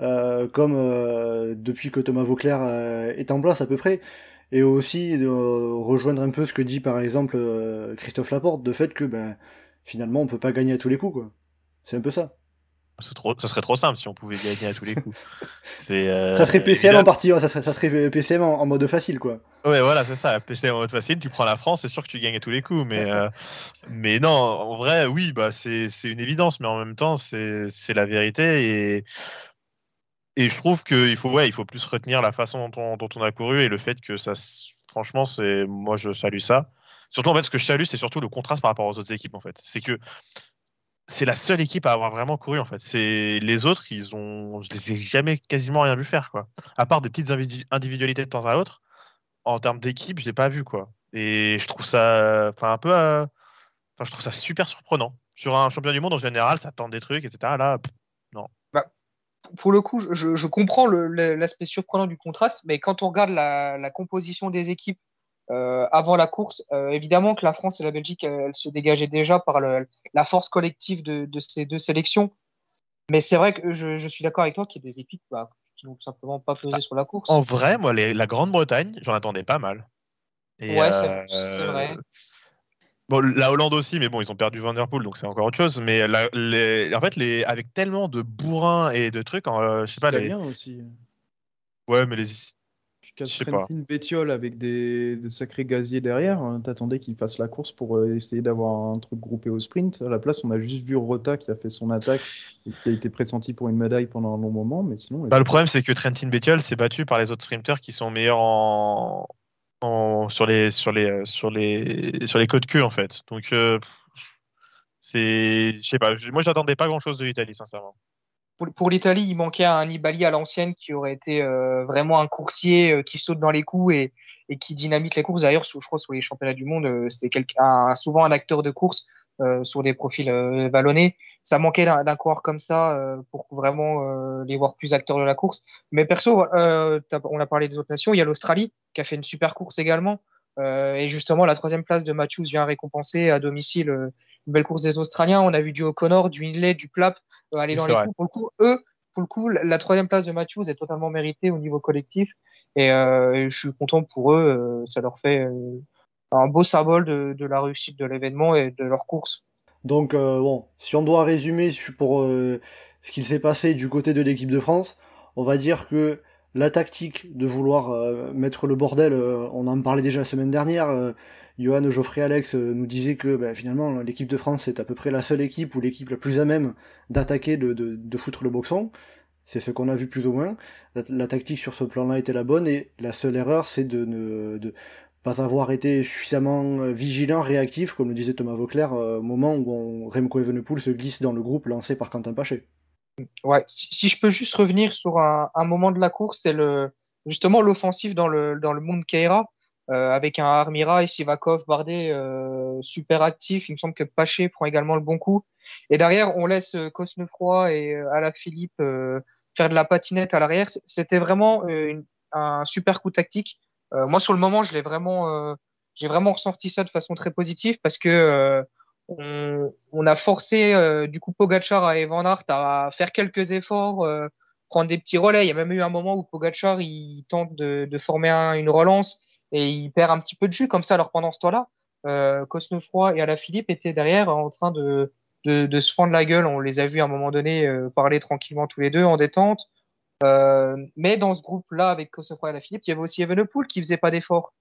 euh, comme euh, depuis que Thomas Vauclair euh, est en place à peu près. Et aussi de rejoindre un peu ce que dit par exemple euh, Christophe Laporte, de fait que ben, finalement on peut pas gagner à tous les coups. quoi. C'est un peu ça. Trop, ça serait trop simple si on pouvait gagner à tous les coups. Euh, ça serait PCM évidemment. en partie, ouais, ça, serait, ça serait PCM en, en, mode facile, quoi. Ouais, voilà, c'est ça. PCM en mode facile, tu prends la France, c'est sûr que tu gagnes à tous les coups. Mais, euh, mais non, en vrai, oui, bah, c'est une évidence, mais en même temps, c'est la vérité. Et, et je trouve qu'il faut, ouais, il faut plus retenir la façon dont on, dont on a couru et le fait que ça, franchement, moi, je salue ça. Surtout, en fait, ce que je salue, c'est surtout le contraste par rapport aux autres équipes, en fait. C'est que c'est la seule équipe à avoir vraiment couru en fait. C'est les autres, ils ont, je les ai jamais quasiment rien vu faire quoi. À part des petites individualités de temps à autre, en termes d'équipe, je l'ai pas vu quoi. Et je trouve ça, enfin un peu, euh... je trouve ça super surprenant. Sur un champion du monde en général, ça tente des trucs, etc. Là, non. Bah, pour le coup, je, je comprends l'aspect surprenant du contraste, mais quand on regarde la, composition des équipes avant la course, euh, évidemment que la France et la Belgique, elles, se dégageaient déjà par le, la force collective de, de, ces deux sélections. Mais c'est vrai que je, je suis d'accord avec toi qu'il y a des équipes bah, qui n'ont tout simplement pas pesé Bah, sur la course. En vrai, moi, les- la Grande-Bretagne, j'en attendais pas mal. Et, Ouais, c'est- euh, c'est vrai. Bon, la Hollande aussi, mais bon, ils ont perdu Van Der Poel, donc c'est encore autre chose. Mais la- les, en fait, les, avec tellement de bourrins et de trucs, euh, je sais pas, les, Italien aussi. ouais, mais les, Trentin Bettiol avec des, des sacrés gaziers derrière, hein, t'attendais qu'il fasse la course pour euh, essayer d'avoir un truc groupé au sprint. À la place, on a juste vu Rota qui a fait son attaque et qui a été pressenti pour une médaille pendant un long moment, mais sinon. Bah, le problème, c'est que Trentin Bettiol s'est battu par les autres sprinters qui sont meilleurs en, en- sur les sur les sur les sur les côtes en fait. Donc euh, c'est, je sais pas. Moi, j'attendais pas grand chose de l'Italie, sincèrement. Pour, pour l'Italie, il manquait un Nibali à l'ancienne qui aurait été euh, vraiment un coursier euh, qui saute dans les coups et, et qui dynamite les courses. D'ailleurs, je crois sur les championnats du monde, euh, c'était souvent un acteur de course euh, sur des profils vallonnés. Ça manquait d'un coureur comme ça pour vraiment les voir plus acteurs de la course. Mais perso, on a parlé des autres nations. Il y a l'Australie qui a fait une super course également. Euh, et justement, la troisième place de Matthews vient récompenser à domicile euh, une belle course des Australiens. On a vu du O'Connor, du Inlay, du Plap aller Oui, dans les coups. Pour le coup, eux, pour le coup, la troisième place de Matthews est totalement méritée au niveau collectif. Et euh, je suis content pour eux. euh, ça leur fait euh, un beau symbole de, de la réussite de l'événement et de leur course. Donc, euh, bon, si on doit résumer su- pour euh, ce qu'il s'est passé du côté de l'équipe de France, on va dire que la tactique de vouloir euh, mettre le bordel, euh, on en parlait déjà la semaine dernière, euh, Johan, Geoffrey, Alex nous disaient que bah, finalement l'équipe de France est à peu près la seule équipe ou l'équipe la plus à même d'attaquer, de, foutre le boxon. C'est ce qu'on a vu plus ou moins. La, tactique sur ce plan-là était la bonne et la seule erreur c'est de ne pas avoir été suffisamment vigilant, réactif, comme le disait Thomas Vauclair, au moment où Remco Evenepoel se glisse dans le groupe lancé par Quentin Paché. Ouais, si, si je peux juste revenir sur un, un moment de la course, c'est le justement l'offensive dans le dans le monde Keira euh, avec un Armira et Sivakov, Bardet euh, super actif. Il me semble que Paché prend également le bon coup. Et derrière, on laisse euh, Cosnefroy et euh, Alaphilippe euh, faire de la patinette à l'arrière. C'était vraiment une- un super coup tactique. Moi, sur le moment, je l'ai vraiment, j'ai vraiment ressenti ça de façon très positive parce que on, a forcé euh, du coup Pogachar et Van Aert à faire quelques efforts, euh, prendre des petits relais. Il y a même eu un moment où Pogachar il tente de, former un- une relance et il perd un petit peu de jus comme ça. Alors pendant ce temps-là, euh, Cosnefroy et Alaphilippe étaient derrière en train de, de, de se fendre la gueule. On les a vus à un moment donné euh, parler tranquillement tous les deux en détente. Mais dans ce groupe-là, avec Cosnefroy et Alaphilippe, il y avait aussi Evenepoel qui faisait pas d'efforts.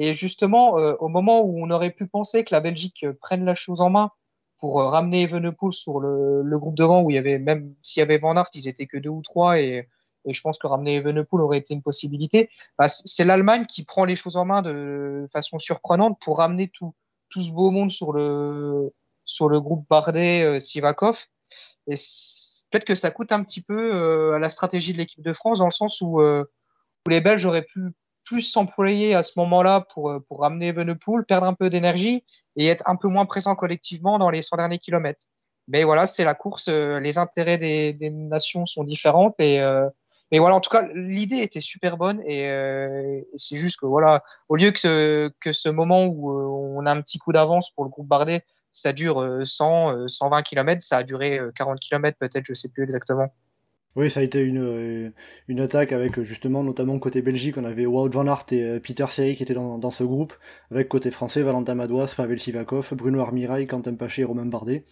Et justement, euh, au moment où on aurait pu penser que la Belgique euh, prenne la chose en main pour euh, ramener Evenepoel sur le, le groupe devant, où il y avait même s'il y avait Van Aert, ils étaient que deux ou trois, et, et je pense que ramener Evenepoel aurait été une possibilité. Bah, c'est l'Allemagne qui prend les choses en main de façon surprenante pour ramener tout, tout ce beau monde sur le, sur le groupe Bardet, euh. Et peut-être que ça coûte un petit peu euh, à la stratégie de l'équipe de France, dans le sens où, où les Belges auraient pu plus s'employer à ce moment-là pour, euh, pour ramener Evenepoel, perdre un peu d'énergie et être un peu moins présent collectivement dans les 100 derniers kilomètres. Mais voilà, c'est la course, euh, les intérêts des, des nations sont différents et, euh, et voilà, en tout cas, l'idée était super bonne et, euh, c'est juste que voilà, au lieu que ce, que ce moment où euh, on a un petit coup d'avance pour le groupe Bardet, ça dure euh, 100, euh, 120 km, ça a duré euh, 40 km peut-être, je sais plus exactement. Oui, ça a été une, euh, une attaque avec euh, justement, notamment côté Belgique, on avait Wout van Aert et euh, Peter Seri qui étaient dans, ce groupe, avec côté français Valentin Madouas, Pavel Sivakov, Bruno Armirail, Quentin Paché et Romain Bardet,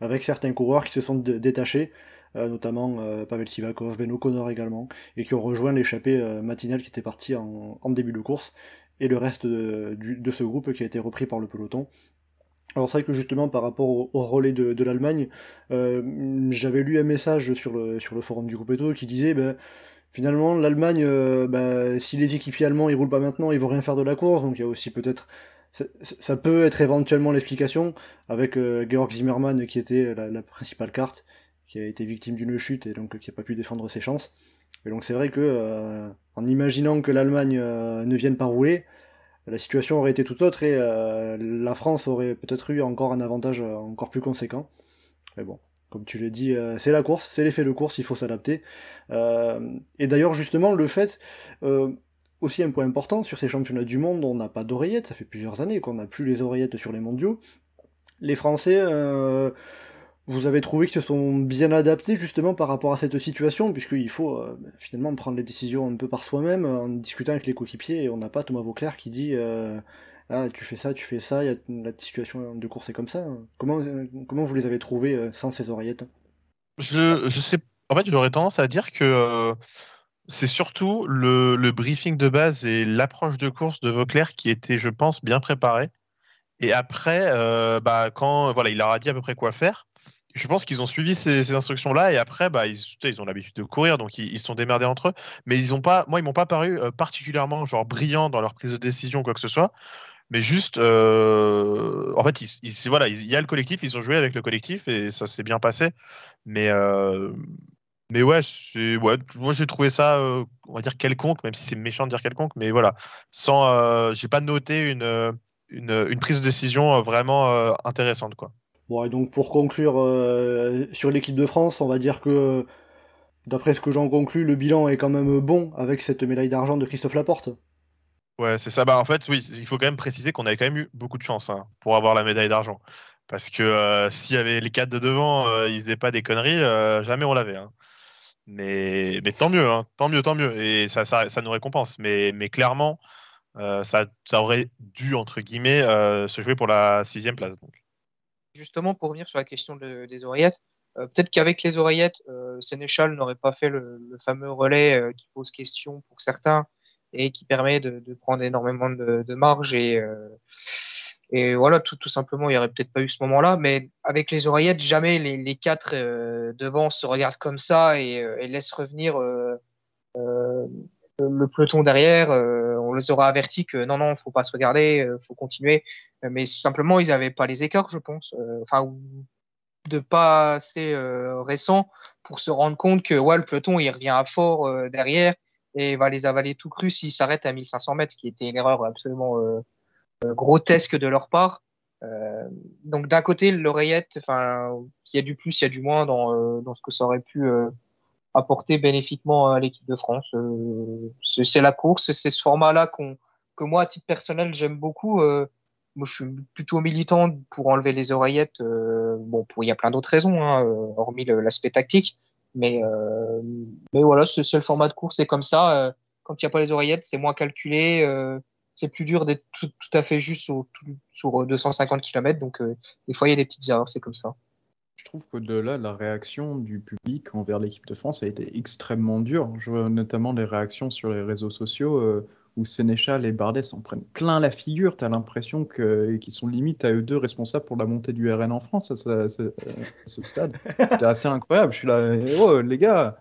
avec certains coureurs qui se sont dé- détachés, notamment Pavel Sivakov, Ben O'Connor également, et qui ont rejoint l'échappée euh, matinale qui était partie en, début de course, et le reste de ce groupe qui a été repris par le peloton. Alors c'est vrai que justement par rapport au, relais de, l'Allemagne, euh, j'avais lu un message sur le, forum du groupe Eto qui disait ben, finalement l'Allemagne, euh, ben, si les équipiers allemands ils roulent pas maintenant, ils vont rien faire de la course, donc il y a aussi peut-être ça, peut être éventuellement l'explication avec euh, Georg Zimmermann qui était la, la principale carte, qui a été victime d'une chute et donc qui n'a pas pu défendre ses chances. Et donc c'est vrai que en imaginant que l'Allemagne ne vienne pas rouler, la situation aurait été tout autre et euh, la France aurait peut-être eu encore un avantage euh, encore plus conséquent. Mais bon, comme tu le dis, euh, c'est la course, c'est l'effet de course, il faut s'adapter. et d'ailleurs, justement, le fait, aussi un point important, sur ces championnats du monde, on n'a pas d'oreillettes, ça fait plusieurs années qu'on n'a plus les oreillettes sur les mondiaux. Les Français vous avez trouvé qu'ils se sont bien adaptés justement par rapport à cette situation, puisqu'il faut euh, finalement prendre les décisions un peu par soi-même, en discutant avec les coéquipiers, et on n'a pas Thomas Vauclair qui dit euh, Ah, tu fais ça, tu fais ça, y a, la situation de course est comme ça. Comment, euh, comment vous les avez trouvés sans ces oreillettes? Je, je sais, en fait, j'aurais tendance à dire que c'est surtout le, le, briefing de base et l'approche de course de Vauclair qui était, je pense, bien préparé. Et après, bah, quand voilà, il leur a dit à peu près quoi faire, je pense qu'ils ont suivi ces, instructions-là et après, bah, ils, ont l'habitude de courir, donc ils, se sont démerdés entre eux. Mais ils ont pas, moi, ils m'ont pas paru euh, particulièrement genre brillants dans leur prise de décision quoi que ce soit. Mais juste, euh, en fait, ils, voilà, il y a le collectif, ils ont joué avec le collectif et ça s'est bien passé. Mais, euh, mais ouais, ouais, moi j'ai trouvé ça, on va dire quelconque, même si c'est méchant de dire quelconque. Mais voilà, sans, j'ai pas noté une, une, une, prise de décision vraiment intéressante, quoi. Bon, et donc pour conclure euh, sur l'équipe de France, on va dire que, d'après ce que j'en conclus, le bilan est quand même bon avec cette médaille d'argent de Christophe Laporte. Ouais, c'est ça. Bah, en fait, oui, il faut quand même préciser qu'on avait quand même eu beaucoup de chance hein, pour avoir la médaille d'argent. Parce que euh, s'il y avait les quatre de devant, euh, ils faisaient pas des conneries, jamais on l'avait. Hein. Mais, mais tant mieux, hein, tant mieux, tant mieux. Et ça, ça, ça nous récompense. Mais, mais clairement, ça, ça, aurait dû, entre guillemets, se jouer pour la sixième place. Justement, pour revenir sur la question des oreillettes, euh, peut-être qu'avec les oreillettes, euh, Sénéchal n'aurait pas fait le, fameux relais euh, qui pose question pour certains et qui permet de, prendre énormément de, marge et, voilà, tout, simplement, il n'y aurait peut-être pas eu ce moment-là, mais avec les oreillettes, jamais les, quatre devant se regardent comme ça et, laissent revenir le peloton derrière, euh, on les aura avertis que non, non, faut pas se regarder, euh, faut continuer. Euh, mais simplement, ils n'avaient pas les écarts, je pense. Enfin, de pas assez récent pour se rendre compte que ouais, le peloton, il revient à fort derrière et va les avaler tout cru s'il s'arrête à 1500 mètres, ce qui était une erreur absolument grotesque de leur part. donc d'un côté, l'oreillette, enfin, il y a du plus, il y a du moins dans, dans ce que ça aurait pu apporter bénéfiquement à l'équipe de France. Euh, c'est la course, c'est ce format-là qu'on que moi, à titre personnel, j'aime beaucoup. Euh, moi, je suis plutôt militant pour enlever les oreillettes. Euh, bon, il y a plein d'autres raisons, hein, hormis l'aspect tactique. Mais, mais voilà, c'est le format de course, c'est comme ça. quand il n'y a pas les oreillettes, c'est moins calculé. c'est plus dur d'être tout, à fait juste sur, sur 250 km. Donc, des fois, il y a des petites erreurs, c'est comme ça. Je trouve qu'au-delà, la réaction du public envers l'équipe de France a été extrêmement dure. Je vois notamment les réactions sur les réseaux sociaux euh, où Sénéchal et Bardet s'en prennent plein la figure. Tu as l'impression qu'ils sont limite à eux deux responsables pour la montée du RN en France à ce, stade. C'était assez incroyable. Je suis là, oh, les gars,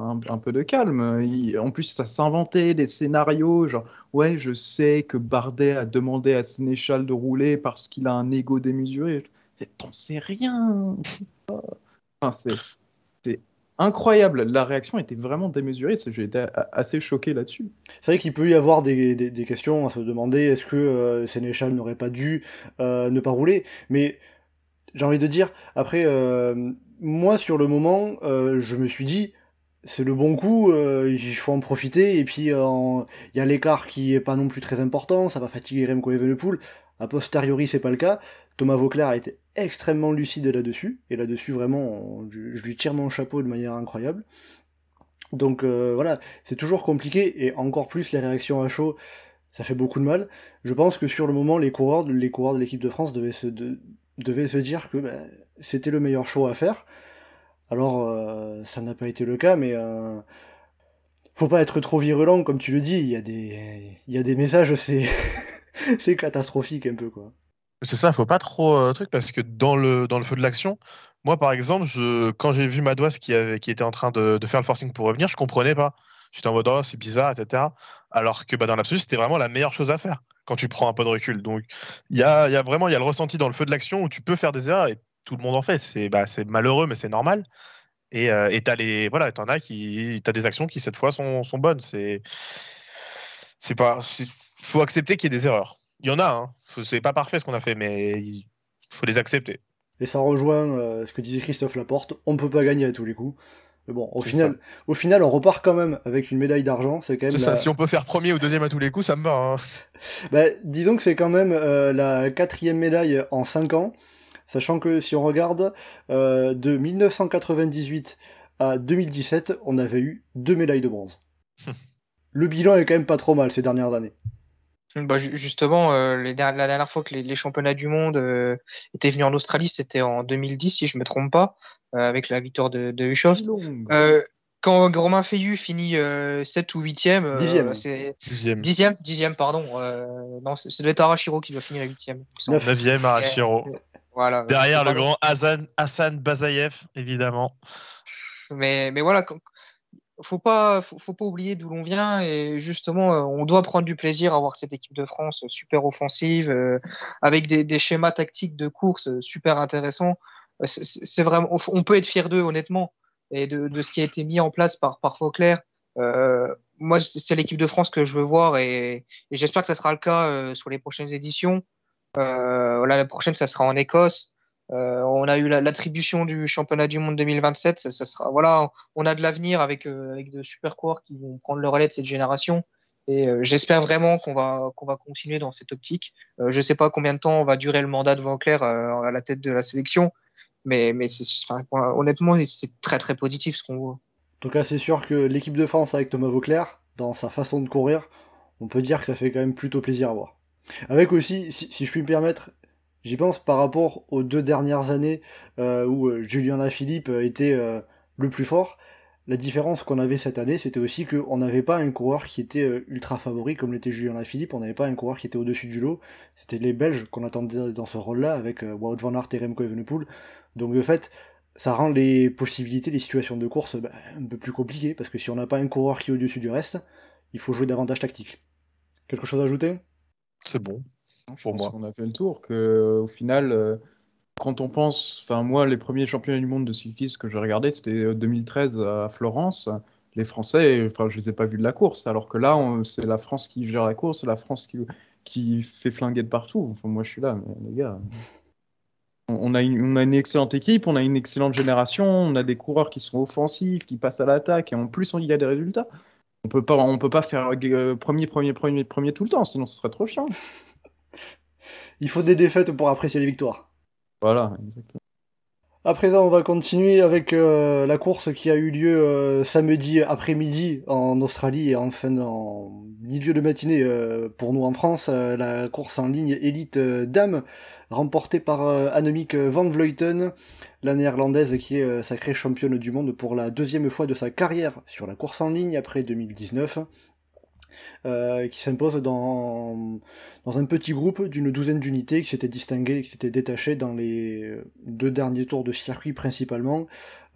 un, peu de calme. en plus, ça s'inventait des scénarios, genre, ouais, je sais que Bardet a demandé à Sénéchal de rouler parce qu'il a un ego démesuré t'en sais rien. c'est incroyable. La réaction était vraiment démesurée. J'ai été assez choqué là-dessus. C'est vrai qu'il peut y avoir des, questions à se demander est-ce que euh, Sénéchal n'aurait pas dû euh, ne pas rouler? Mais j'ai envie de dire, après, euh, moi sur le moment, je me suis dit c'est le bon coup, il faut en profiter, et puis il y a l'écart qui est pas non plus très important, ça va fatiguer Remco Evenepoel, a posteriori c'est pas le cas, Thomas Vauclair a été extrêmement lucide là-dessus, et là-dessus vraiment, je, lui tire mon chapeau de manière incroyable. Donc euh, voilà, c'est toujours compliqué, et encore plus les réactions à chaud, ça fait beaucoup de mal. Je pense que sur le moment, les coureurs, les coureurs de l'équipe de France devaient se, se dire que bah, c'était le meilleur show à faire. Alors, euh, ça n'a pas été le cas, mais euh, faut pas être trop virulent, comme tu le dis. Il y a des, des messages, c'est, c'est catastrophique un peu, quoi. C'est ça, faut pas trop euh, truc parce que dans le, dans le feu de l'action, moi par exemple, je, quand j'ai vu Madouas qui, qui était en train de, de, faire le forcing pour revenir, je comprenais pas. J'étais en mode oh, c'est bizarre, etc. Alors que bah, dans l'absolu, c'était vraiment la meilleure chose à faire quand tu prends un peu de recul. Donc il y a, y a, vraiment y a le ressenti dans le feu de l'action où tu peux faire des erreurs et tout le monde en fait. C'est bah, malheureux, mais c'est normal. Et euh, t'as les voilà, t'en as qui t'as des actions qui cette fois sont, sont bonnes. C'est c'est pas faut accepter qu'il y ait des erreurs. Il y en a, hein. c'est pas parfait ce qu'on a fait, mais il faut les accepter. Et ça rejoint euh, ce que disait Christophe Laporte, on ne peut pas gagner à tous les coups. Mais bon, au final, au final, on repart quand même avec une médaille d'argent. C'est quand même. ça. Si on peut faire premier ou deuxième à tous les coups, ça me va. Hein. bah, disons que c'est quand même euh, la quatrième médaille en 5 ans, sachant que si on regarde euh, de 1998 à 2017, on avait eu deux médailles de bronze. Le bilan est quand même pas trop mal ces dernières années. Bah, justement, euh, la dernière fois que les, championnats du monde euh, étaient venus en Australie, c'était en 2010, si je me trompe pas, euh, avec la victoire de, de quand Romain Feillu finit 7 ou 8e, dixième. c'est 10e. 10 pardon. non, ça doit être Arashiro qui va finir 8e. 9e Arashiro. Voilà. Derrière le grand Hassan, Hassan Bazayev, évidemment. Mais, mais voilà, faut pas, faut, pas oublier d'où l'on vient et justement, euh, on doit prendre du plaisir à voir cette équipe de France super offensive, euh, avec des, schémas tactiques de course super intéressants. Euh, c'est vraiment, on peut être fier d'eux honnêtement et de, ce qui a été mis en place par par Fauclair. moi, c'est l'équipe de France que je veux voir et, j'espère que ça sera le cas sur les prochaines éditions. voilà, la prochaine, ça sera en Écosse. Euh, on a eu l'attribution du championnat du monde 2027. Ça, sera, voilà, on a de l'avenir avec, euh, avec de super coureurs qui vont prendre le relais de cette génération. Et euh, j'espère vraiment qu'on va, va continuer dans cette optique. je ne sais pas combien de temps va durer le mandat de Vanclair à la tête de la sélection, mais, mais honnêtement, c'est très très positif ce qu'on voit. En tout cas, c'est sûr que l'équipe de France avec Thomas Vauclair, dans sa façon de courir, on peut dire que ça fait quand même plutôt plaisir à voir. Avec aussi, si je puis me permettre, J'y pense par rapport aux deux dernières années euh, où euh, Julien Lafilippe euh, était le plus fort. La différence qu'on avait cette année, c'était aussi qu'on n'avait pas un coureur qui était ultra favori comme l'était Julien Lafilippe, on n'avait pas un coureur qui était au-dessus du lot. C'était les Belges qu'on attendait dans ce rôle-là avec Wout van Aert et Remco Evenepoel. Donc de fait, ça rend les possibilités, les situations de course bah, un peu plus compliquées parce que si on n'a pas un coureur qui est au-dessus du reste, il faut jouer davantage tactique. Quelque chose à ajouter? C'est bon. Je pour moi. On a fait le tour. Que au final, euh, quand on pense, enfin moi, les premiers championnats du monde de cyclisme que j'ai regardé, c'était 2013 à Florence. Les Français, enfin, je les ai pas vus de la course. Alors que là, c'est la France qui gère la course, c'est la France qui, qui fait flinguer de partout. Enfin, moi, je suis là, mais les gars. On a, une, on a une excellente équipe, on a une excellente génération, on a des coureurs qui sont offensifs, qui passent à l'attaque, et en plus, il y a des résultats. On peut pas, on peut pas faire euh, premier, premier, premier, premier tout le temps, sinon ce serait trop chiant. Il faut des défaites pour apprécier les victoires. Voilà, exactement. À présent, on va continuer avec euh, la course qui a eu lieu euh, samedi après-midi en Australie et enfin en milieu de matinée euh, pour nous en France. la course en ligne élite dame remportée par Annemiek van Vleuten, la néerlandaise qui est sacrée championne du monde pour la deuxième fois de sa carrière sur la course en ligne après 2019. Euh, qui s'impose dans, dans un petit groupe d'une douzaine d'unités qui s'étaient distinguées, qui s'étaient détachées dans les deux derniers tours de circuit principalement.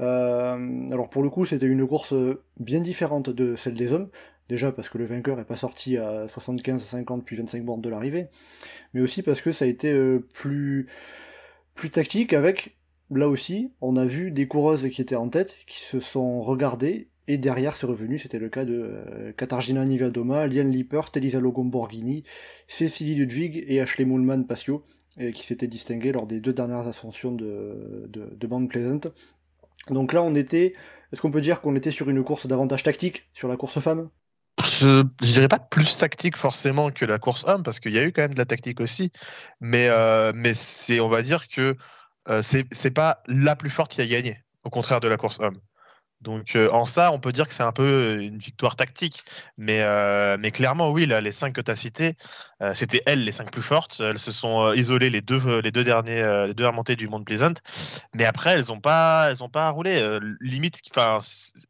Euh, alors pour le coup, c'était une course bien différente de celle des hommes. Déjà parce que le vainqueur n'est pas sorti à 75, 50 puis 25 bornes de l'arrivée, mais aussi parce que ça a été euh, plus, plus tactique avec, là aussi, on a vu des coureuses qui étaient en tête, qui se sont regardées et derrière, c'est revenu, c'était le cas de euh, Katarzyna Nivedoma, Liane Lippert, Elisa Logomborghini, Cécilie Ludwig et Ashley Moulman Passio, qui s'étaient distingués lors des deux dernières ascensions de, de, Mount Pleasant. Donc là, on était, est-ce qu'on peut dire qu'on était sur une course davantage tactique sur la course femme? Je, je dirais pas plus tactique forcément que la course homme, parce qu'il y a eu quand même de la tactique aussi, mais, euh, mais c'est, on va dire que euh, c'est pas la plus forte qui a gagné, au contraire de la course homme. Donc euh, en ça, on peut dire que c'est un peu euh, une victoire tactique. Mais, euh, mais clairement, oui, là, les cinq que tu as citées, c'était elles les cinq plus fortes. Elles se sont isolées les deux, les deux, derniers, deux remontées du Monde Pleasant. Mais après, elles n'ont pas, pas roulé. limite, enfin,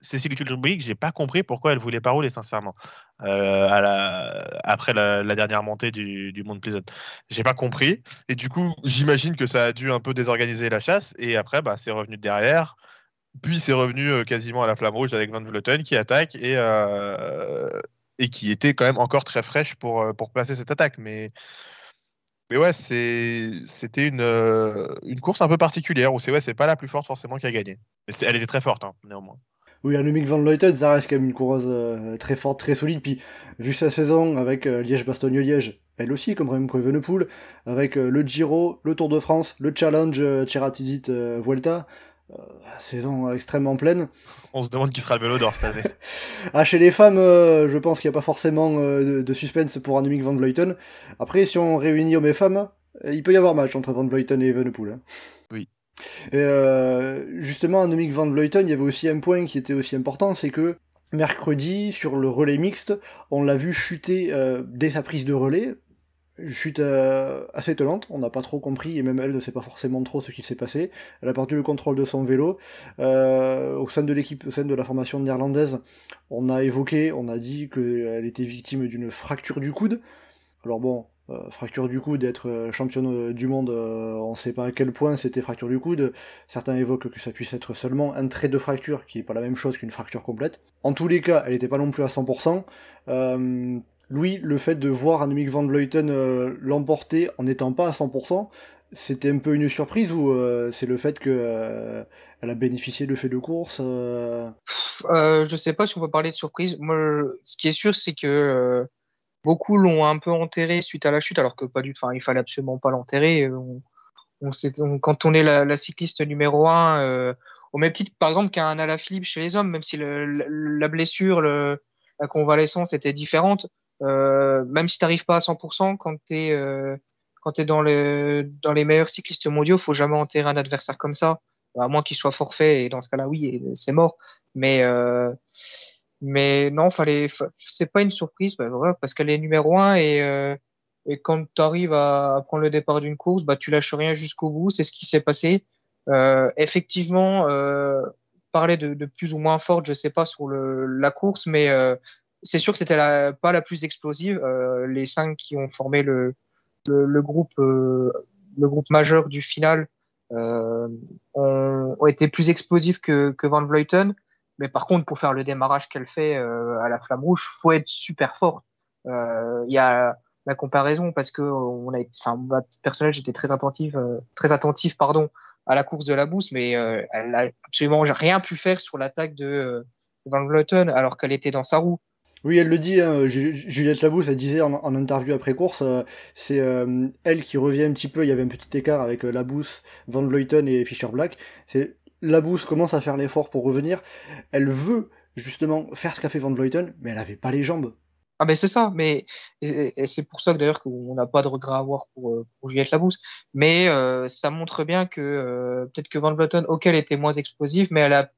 Cécile je j'ai pas compris pourquoi elle voulait pas rouler, sincèrement. après la, dernière montée du, du Monde Pleasant. J'ai pas compris. Et du coup, j'imagine que ça a dû un peu désorganiser la chasse. Et après, bah, c'est revenu derrière. Puis c'est revenu euh, quasiment à la flamme rouge avec Van Vleuten qui attaque et, euh, qui était quand même encore très fraîche pour, euh, placer cette attaque. Mais, ouais, c'était une, course un peu particulière où c'est ouais, pas la plus forte forcément qui a gagné. Mais elle était très forte, hein, néanmoins. Oui, Annemiek van Vleuten, ça reste quand même une coureuse très forte, très solide. Puis, vu sa saison avec Liège-Bastogne-Liège, elle aussi, comme Remco Evenepoel, avec le Giro, le Tour de France, le Challenge Ceratizit Vuelta. Saison extrêmement pleine. On se demande qui sera le vélo d'or cette année. ah, chez les femmes, je pense qu'il n'y a pas forcément de, suspense pour Annemiek van Vleuten. Après, si on réunit hommes et femmes, il peut y avoir match entre Van Vleuten et Evenepoel. Hein. Oui. Et euh, justement, Nomic Van Vleuten, il y avait aussi un point qui était aussi important, c'est que mercredi, sur le relais mixte, on l'a vu chuter euh, dès sa prise de relais, chute euh, assez étonnante, on n'a pas trop compris, et même elle ne sait pas forcément trop ce qui s'est passé. Elle a perdu le contrôle de son vélo. au sein de l'équipe, au sein de la formation néerlandaise, on a évoqué, on a dit qu'elle était victime d'une fracture du coude. Alors bon, euh, fracture du coude, d'être euh, championne euh, du monde, on ne sait pas à quel point c'était fracture du coude. Certains évoquent que ça puisse être seulement un trait de fracture, qui n'est pas la même chose qu'une fracture complète. En tous les cas, elle n'était pas non plus à 100%. Louis, le fait de voir Annemiek van Vleuten l'emporter en n'étant pas à 100%, c'était un peu une surprise ou c'est le fait qu'elle a bénéficié de fait de course Je sais pas si on peut parler de surprise. Moi, ce qui est sûr, c'est que Beaucoup l'ont un peu enterré suite à la chute, alors que pas du, enfin, il fallait absolument pas l'enterrer. On, quand on est la, cycliste numéro un, euh, au même titre, par exemple, qu'un Alaphilippe chez les hommes, même si la blessure, le, la convalescence était différente, euh, même si tu n'arrives pas à 100%, quand tu es, euh, quand es dans, le, dans les meilleurs cyclistes mondiaux, faut jamais enterrer un adversaire comme ça, à moins qu'il soit forfait, et dans ce cas-là, oui, c'est mort. Mais euh, mais non, fallait, c'est pas une surprise, bah, parce qu'elle est numéro un et, euh, et quand tu arrives à, prendre le départ d'une course, bah, tu lâches rien jusqu'au bout. C'est ce qui s'est passé. Euh, effectivement, euh, parler de, plus ou moins forte, je sais pas sur la course, mais euh, c'est sûr que c'était pas la plus explosive. Euh, les cinq qui ont formé le, euh, groupe majeur du final ont, ont, été plus explosifs que, que Van Vleuten. Mais par contre, pour faire le démarrage qu'elle fait euh, à la Flamme Rouge, faut être super fort. Euh, il y a la comparaison parce que on a, enfin, très attentif, euh, très attentif, pardon, à la course de la Bousse, mais elle a absolument rien pu faire sur l'attaque de Van Vleuten alors qu'elle était dans sa roue. Oui, elle le dit, hein, Juliette Labousse, elle disait en, interview après course, c'est elle qui revient un petit peu, il y avait un petit écart avec Labousse, Van Vleuten et Fischer Black, c'est la Bouse commence à faire l'effort pour revenir. Elle veut justement faire ce qu'a fait Van Vleuten, mais elle n'avait pas les jambes. Ah ben c'est ça, mais et, c'est pour ça que d'ailleurs qu'on n'a pas de regret à avoir pour, euh, Juliette Labousse. Mais euh, ça montre bien que euh, peut-être que Van Vleuten, ok, elle était moins explosive, mais elle a,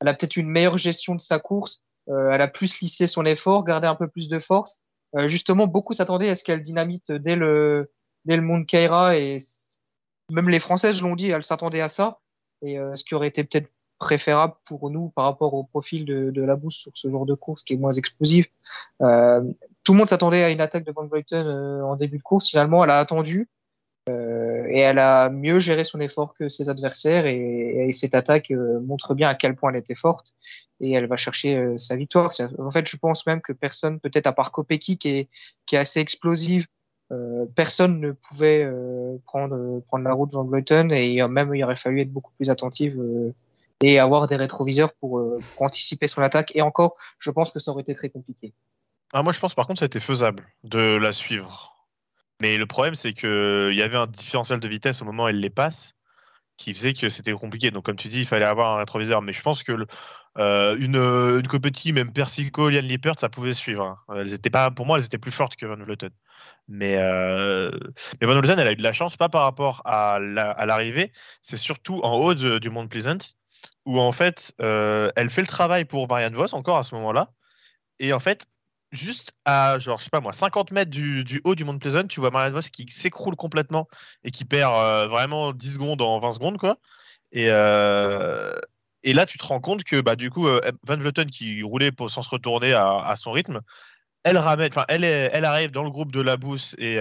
elle a peut-être une meilleure gestion de sa course. Elle a plus lissé son effort, gardé un peu plus de force. justement, beaucoup s'attendaient à ce qu'elle dynamite dès le dès le Mont Kaira et même les Françaises l'ont dit, elles s'attendaient à ça et euh, ce qui aurait été peut-être préférable pour nous par rapport au profil de, de la boost sur ce genre de course qui est moins explosif. Euh, tout le monde s'attendait à une attaque de Van Vleuten euh, en début de course. Finalement, elle a attendu euh, et elle a mieux géré son effort que ses adversaires. Et, et cette attaque euh, montre bien à quel point elle était forte et elle va chercher sa victoire. En fait, je pense même que personne, peut-être à part Kopecky, qui est, assez explosive, euh, personne ne pouvait euh, prendre, la route Van Vleuten et même il aurait fallu être beaucoup plus attentif euh, et avoir des rétroviseurs pour, pour, anticiper son attaque. Et encore, je pense que ça aurait été très compliqué. Ah, moi, je pense par contre, ça a été faisable de la suivre. Mais le problème, c'est qu'il y avait un différentiel de vitesse au moment où elle les passe qui faisait que c'était compliqué. Donc, comme tu dis, il fallait avoir un rétroviseur. Mais je pense que euh, une, une Copetti, même Persico, Lian Lippert, ça pouvait suivre. Hein. Elles étaient pas, pour moi, elles étaient plus fortes que Van Vleuten. Mais, euh, mais Van Vleuten, elle a eu de la chance, pas par rapport à l'arrivée, c'est surtout en haut du Mont Pleasant, où en fait, euh, elle fait le travail pour Marianne Vos encore à ce moment-là. Et en fait, juste à, genre, je sais pas moi, 50 mètres du, haut du Mont Pleasant, tu vois Marianne Vos qui s'écroule complètement et qui perd euh, vraiment 10 secondes en 20 secondes, quoi. Et, euh, et là, tu te rends compte que bah, du coup, euh, Van Vleuten qui roulait pour, sans se retourner à, son rythme, elle ramène, enfin, elle, elle arrive dans le groupe de la Bousse et,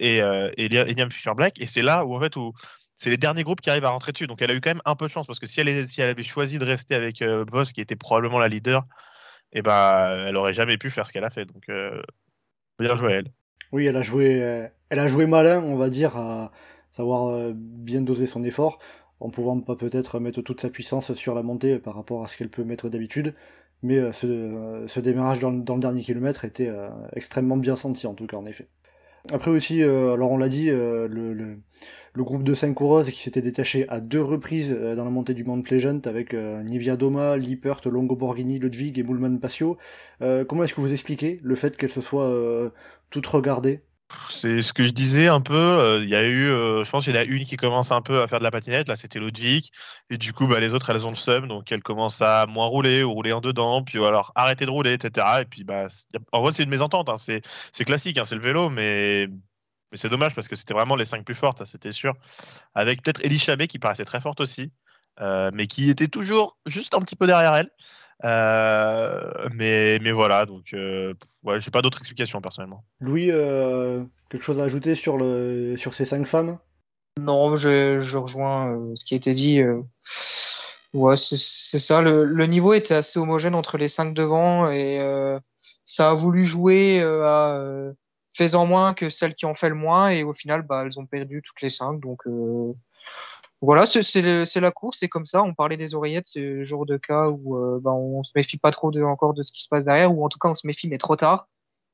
et, et Liam Fisher Black, et c'est là où en fait où c'est les derniers groupes qui arrivent à rentrer dessus. Donc elle a eu quand même un peu de chance parce que si elle, si elle avait choisi de rester avec Boss, qui était probablement la leader, ben elle aurait jamais pu faire ce qu'elle a fait. Donc euh, bien joué elle. Oui, elle a joué, euh, elle a joué malin, on va dire, à savoir euh, bien doser son effort, en pouvant pas peut-être mettre toute sa puissance sur la montée par rapport à ce qu'elle peut mettre d'habitude mais ce, démarrage dans, dans, le dernier kilomètre était extrêmement bien senti en tout cas en effet. Après aussi, alors on l'a dit, le, le, le, groupe de 5 coureuses qui s'était détaché à deux reprises dans la montée du Mont Pleasant avec Nivia Doma, Lippert, Longo Borghini, Ludwig et Moulman Passio. comment est-ce que vous expliquez le fait qu'elles se soient toutes regardées? C'est ce que je disais un peu. Euh, il y a eu, euh, je pense qu'il y en a une qui commence un peu à faire de la patinette. Là, c'était Ludwig. Et du coup, bah, les autres, elles ont le seum. Donc, elles commencent à moins rouler ou rouler en dedans. Puis, alors, arrêter de rouler, etc. Et puis, bah, en vrai, c'est une mésentente. Hein. C'est classique. Hein. C'est le vélo. Mais, mais c'est dommage parce que c'était vraiment les cinq plus fortes. C'était sûr. Avec peut-être Elie Chabet qui paraissait très forte aussi. Euh, mais qui était toujours juste un petit peu derrière elle. Euh, mais, mais voilà, donc euh, ouais, j'ai pas d'autre explication personnellement. Louis, euh, quelque chose à ajouter sur, le, sur ces cinq femmes? Non, je, je rejoins ce qui a été dit. Ouais, c'est ça. Le, le, niveau était assez homogène entre les cinq devant et ça a voulu jouer à faisant moins que celles qui ont fait le moins et au final, bah, elles ont perdu toutes les cinq. Donc voilà, c'est la course, c'est comme ça. On parlait des oreillettes, c'est le genre de cas où euh, ben, on se méfie pas trop encore de ce qui se passe derrière, ou en tout cas on se méfie mais trop tard.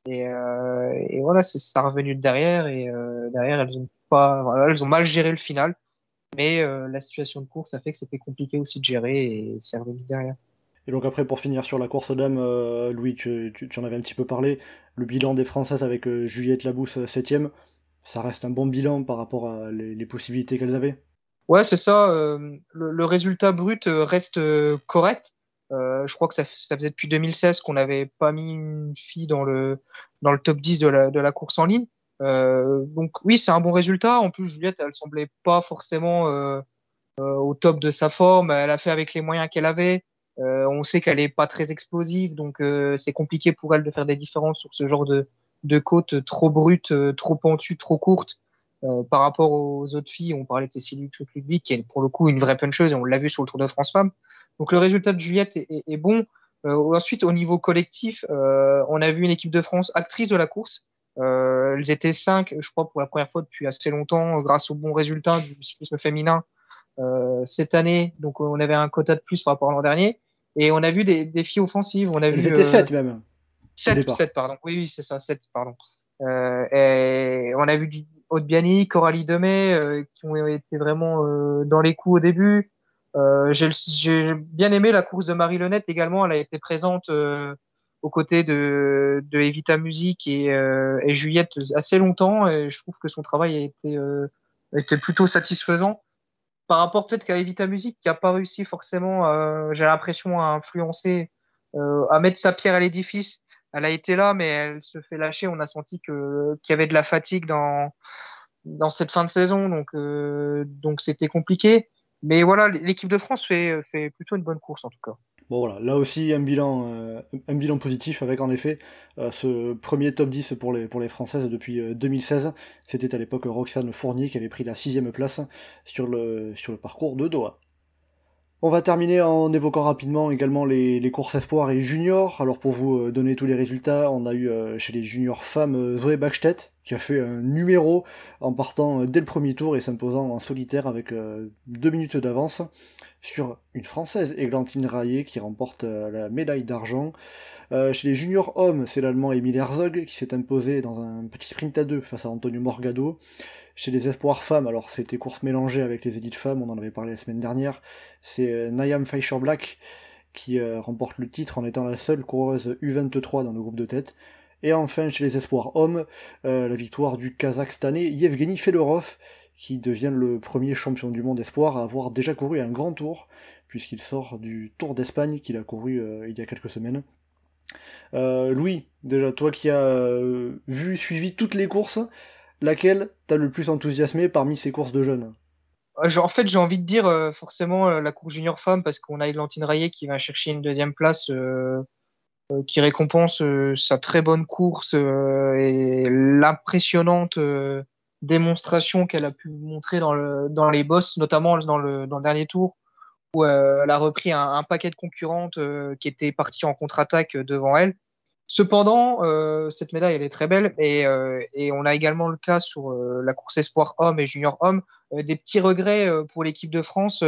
Et, euh, voilà, c'est ça revenu de derrière, et euh, derrière elles ont mal géré le final, mais euh, la situation de course a fait que c'était compliqué aussi de gérer, et c'est revenu derrière. Et donc après, pour finir sur la course dames, euh, Louis, tu, en avais un petit peu parlé, le bilan des Françaises avec Juliette Labousse 7ème, ça reste un bon bilan par rapport à les possibilités qu'elles avaient? Ouais, c'est ça. Euh, le, le, résultat brut euh, reste euh, correct. Euh, je crois que ça, ça faisait depuis 2016 qu'on n'avait pas mis une fille dans le, dans le top 10 de la, de la course en ligne. Euh, donc oui, c'est un bon résultat. En plus, Juliette, elle semblait pas forcément au top de sa forme. Elle a fait avec les moyens qu'elle avait. on sait qu'elle est pas très explosive, donc c'est compliqué pour elle de faire des différences sur ce genre de, de côte trop brute, trop pentue, trop courte. Euh, par rapport aux autres filles, on parlait de Cécilie Ludwig, qui est pour le coup une vraie puncheuse, et on l'a vu sur le Tour de France Femmes. Donc le résultat de Juliette est, est, est bon. Euh, ensuite, au niveau collectif, euh, on a vu une équipe de France actrice de la course. Euh, elles étaient cinq, je crois, pour la première fois depuis assez longtemps, grâce aux bons résultats du cyclisme féminin cette année. Donc on avait un quota de plus par rapport à l'an dernier. Et on a vu des, des filles offensives. On a Elles vu, étaient sept même. Sept, sept, pardon. Oui, oui, c'est ça, sept, pardon. et on a vu du, Aude Biani, Coralie Demey, euh, qui ont été vraiment euh, dans les coups au début. Euh, J'ai bien aimé la course de Marie Lenette également. Elle a été présente aux côtés de, Evita Music et, et, Juliette assez longtemps. Et je trouve que son travail a été, a été plutôt satisfaisant. Par rapport peut-être qu'à Evita Music, qui n'a pas réussi forcément, j'ai l'impression, à influencer, à mettre sa pierre à l'édifice elle a été là, mais elle se fait lâcher. On a senti que qu'il y avait de la fatigue dans dans cette fin de saison, donc euh, c'était compliqué. Mais voilà, l'équipe de France fait fait plutôt une bonne course en tout cas. Bon voilà, là aussi un bilan euh, un bilan positif avec en effet euh, ce premier top 10 pour les pour les françaises depuis 2016. C'était à l'époque Roxane Fournier qui avait pris la sixième place sur le sur le parcours de Doha. On va terminer en évoquant rapidement également les, courses espoirs et juniors. Alors pour vous euh, donner tous les résultats, on a eu euh, chez les juniors femmes euh, Zoé Backstedt qui a fait un numéro en partant dès le premier tour et s'imposant en solitaire avec deux minutes d'avance sur une française, Églantine Raillet, qui remporte la médaille d'argent. chez les juniors hommes, c'est l'allemand Emile Herzog qui s'est imposé dans un petit sprint à deux face à Antonio Morgado. Chez les espoirs femmes, alors c'était course mélangée avec les élites femmes, on en avait parlé la semaine dernière, c'est euh, Nayam Fischer-Black qui euh, remporte le titre en étant la seule coureuse U23 dans le groupe de tête. Et enfin, chez les espoirs hommes, euh, la victoire du Kazakhstanais Yevgeny Fedorov, qui devient le premier champion du monde espoir à avoir déjà couru un grand tour, puisqu'il sort du Tour d'Espagne qu'il a couru il y a quelques semaines. Louis, déjà toi qui as vu, suivi toutes les courses, laquelle t'as le plus enthousiasmé parmi ces courses de jeunes? Euh, En fait, j'ai envie de dire euh, forcément euh, la course junior femme parce qu'on a Eglantine Rayet qui va chercher une deuxième place qui récompense sa très bonne course et l'impressionnante démonstration qu'elle a pu montrer dans, le, dans les bosses, notamment dans le, dans le dernier tour où elle a repris un, un paquet de concurrentes qui étaient parties en contre-attaque devant elle Cependant, euh, cette médaille, elle est très belle et, euh, et on a également le cas sur euh, la course espoir homme et junior homme, euh, des petits regrets euh, pour l'équipe de France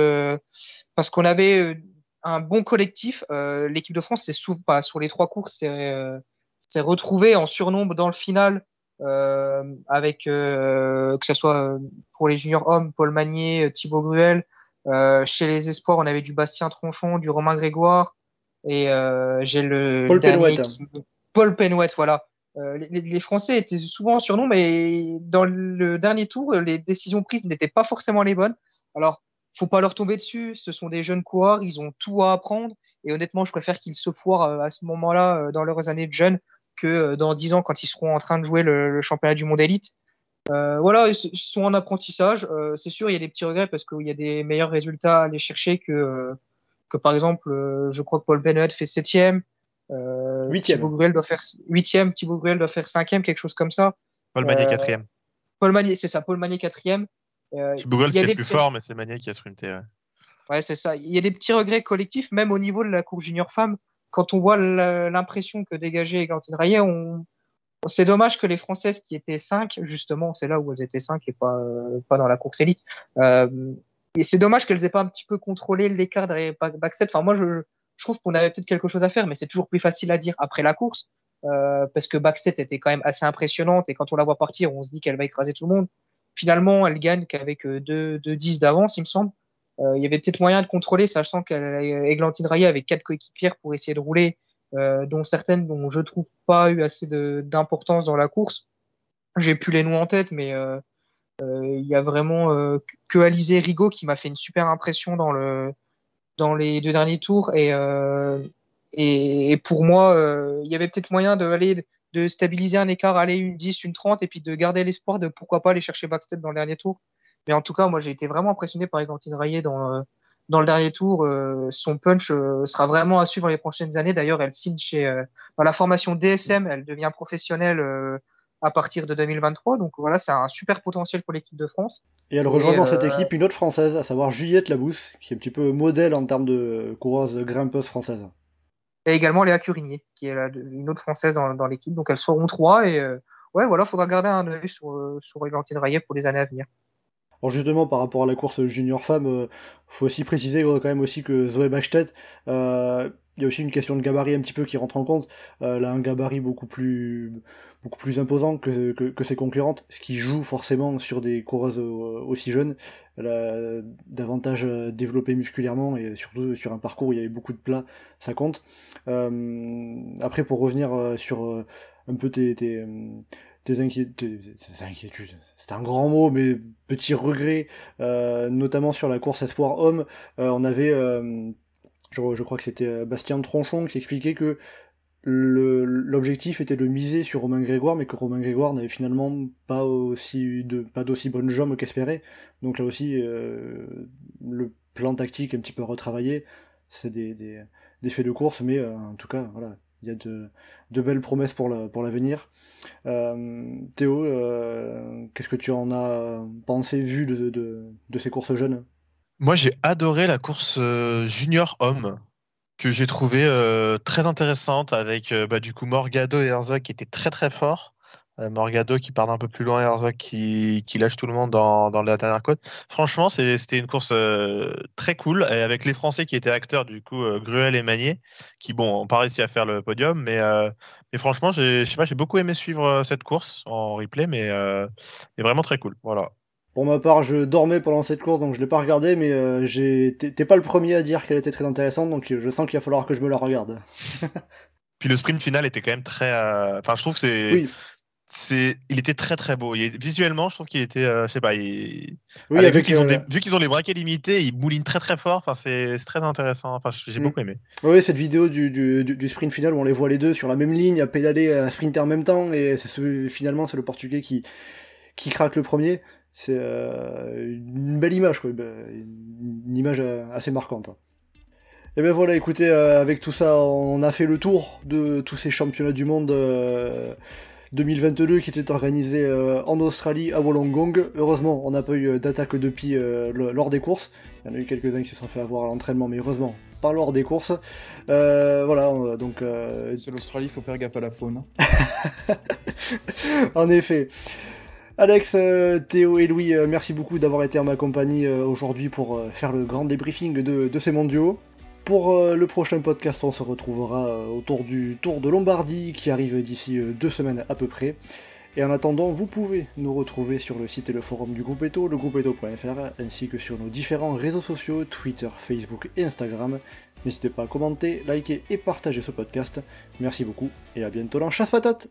parce qu'on avait un bon collectif. l'équipe de France, c'est pas sur les trois courses, c'est retrouvée en surnombre dans le final avec que ce soit pour les juniors hommes, Paul Magnier, Thibaut Gruel. chez les espoirs, on avait du Bastien Tronchon, du Romain Grégoire. Et j'ai le, Paul Penouette. Paul Penouette, voilà. Les, les, Français étaient souvent sur nous, mais dans le dernier tour, les décisions prises n'étaient pas forcément les bonnes. Alors, faut pas leur tomber dessus. Ce sont des jeunes coureurs, ils ont tout à apprendre. Et honnêtement, je préfère qu'ils se foirent euh, à ce moment-là, euh, dans leurs années de jeunes, que euh, dans dix ans, quand ils seront en train de jouer le, championnat du monde élite. Euh, voilà, ils sont en apprentissage. Euh, c'est sûr, il y a des petits regrets parce qu'il y a des meilleurs résultats à aller chercher que, que par exemple, je crois que Paul Bennett fait septième. Euh, huitième. Thibaut Gruel doit faire huitième. Thibaut Gruel doit faire cinquième, quelque chose comme ça. Paul Magnier quatrième. Paul Magnier, c'est ça. Paul Magnier quatrième. Euh, Google, c'est le plus fort, mais c'est Magnier qui a sprinté. Ouais, ouais c'est ça. Il y a des petits regrets collectifs, même au niveau de la course junior femme. Quand on voit l'impression que dégageait Églantine Rayet, on... c'est dommage que les Françaises qui étaient 5, justement, c'est là où elles étaient 5 et pas, euh, pas dans la course élite. Euh, et c'est dommage qu'elles aient pas un petit peu contrôlé l'écart derrière Backset. Enfin, moi, je, je trouve qu'on avait peut-être quelque chose à faire, mais c'est toujours plus facile à dire après la course. Euh, parce que Backset était quand même assez impressionnante et quand on la voit partir, on se dit qu'elle va écraser tout le monde. Finalement, elle gagne qu'avec 2 10 d'avance, il me semble. Euh, il y avait peut-être moyen de contrôler, sachant qu'Eglantine Rayet avait quatre coéquipières pour essayer de rouler, euh, dont certaines dont je trouve pas eu assez d'importance dans la course. J'ai plus les noms en tête, mais euh, il y a vraiment que Alizé Rigaud qui m'a fait une super impression dans le dans les deux derniers tours et et, pour moi, il y avait peut-être moyen d'aller de stabiliser un écart, aller une 10, une 30, et puis de garder l'espoir de pourquoi pas aller chercher backstep dans le dernier tour. Mais en tout cas, moi, j'ai été vraiment impressionné par Eglantine Rayet dans, euh, dans le dernier tour. Euh, son punch euh, sera vraiment à suivre les prochaines années. D'ailleurs, elle signe chez dans la formation DSM, elle devient professionnelle à partir de 2023. Donc voilà, c'est un super potentiel pour l'équipe de France. Et elle rejoint dans cette équipe une autre française, à savoir Juliette Labousse, qui est un petit peu modèle en termes de coureuse grimpeuse française et également Léa Curinier, qui est une autre française dans, dans l'équipe. Donc elles seront trois et euh, ouais, voilà, faudra garder un œil sur, sur Eglantine Rayet pour les années à venir. Alors justement, par rapport à la course junior femme, euh, faut aussi préciser quand même aussi que Zoé Bachstedt, euh, il y a aussi une question de gabarit un petit peu qui rentre en compte. Euh, elle a un gabarit beaucoup plus beaucoup plus imposant que, que, ses concurrentes, ce qui joue forcément sur des coureuses aussi jeunes. Elle a davantage développé musculairement et surtout sur un parcours où il y avait beaucoup de plats, ça compte. Euh, après, pour revenir euh, sur euh, un peu tes, tes, tes inquiétudes, c'est un grand mot, mais petit regret, notamment sur la course Espoir Homme, on avait, je, je, crois que c'était Bastien Tronchon qui expliquait que l'objectif était de miser sur Romain Grégoire, mais que Romain Grégoire n'avait finalement pas aussi de pas d'aussi bonnes jambes qu'espéré. Donc là aussi, euh, le plan tactique un petit peu retravaillé, c'est des, des, des, faits de course, mais euh, en tout cas, voilà, il y a de, belles promesses pour la, pour l'avenir. Euh, Théo, euh, qu'est-ce que tu en as pensé, vu de, ces courses jeunes? Moi, j'ai adoré la course euh, junior homme que j'ai trouvé euh, très intéressante avec bah, du coup Morgado et Herzog qui étaient très très forts. Euh, Morgado qui part un peu plus loin et Herzog qui, qui lâche tout le monde dans, dans la dernière côte. Franchement, c'était une course très cool et avec les Français qui étaient acteurs du coup Gruel et Magnier qui bon, ont pas réussi à faire le podium, mais, mais franchement, j'ai beaucoup aimé suivre cette course en replay, mais, mais vraiment très cool. Voilà. Pour ma part, je dormais pendant cette course, donc je l'ai pas regardé, mais euh, t'es pas le premier à dire qu'elle était très intéressante, donc je sens qu'il va falloir que je me la regarde. Puis le sprint final était quand même très. Euh, enfin, je trouve que c'est. Oui. C'est, il était très très beau. Il, visuellement, je trouve qu'il était, euh, je sais pas, il... oui, vu qu'ils ont, des... vu qu'ils ont les braquets limités, ils moulinent très très fort. Enfin, c'est, très intéressant. Enfin, j'ai mm. beaucoup aimé. Oui, cette vidéo du, du, du, sprint final où on les voit les deux sur la même ligne, à pédaler, à sprinter en même temps, et finalement, c'est le Portugais qui, qui craque le premier c'est euh, une belle image, quoi, une image euh, assez marquante. Et ben voilà, écoutez, euh, avec tout ça, on a fait le tour de tous ces championnats du monde 2022 qui étaient organisés en Australie à Wollongong. Heureusement, on n'a pas eu d'attaque de pie lors des courses. Il y en a eu quelques-uns qui se sont fait avoir à l'entraînement, mais heureusement, pas lors des courses. voilà, donc. C'est l'Australie, il faut faire gaffe à la faune. en effet. Alex, euh, Théo et Louis, euh, merci beaucoup d'avoir été en ma compagnie euh, aujourd'hui pour faire le grand débriefing de, ces mondiaux. Pour le prochain podcast, on se retrouvera autour du Tour de Lombardie qui arrive d'ici deux semaines à peu près. Et en attendant, vous pouvez nous retrouver sur le site et le forum du groupe Eto, le groupe Eto.fr, ainsi que sur nos différents réseaux sociaux, Twitter, Facebook et Instagram. N'hésitez pas à commenter, liker et partager ce podcast. Merci beaucoup et à bientôt dans Chasse Patate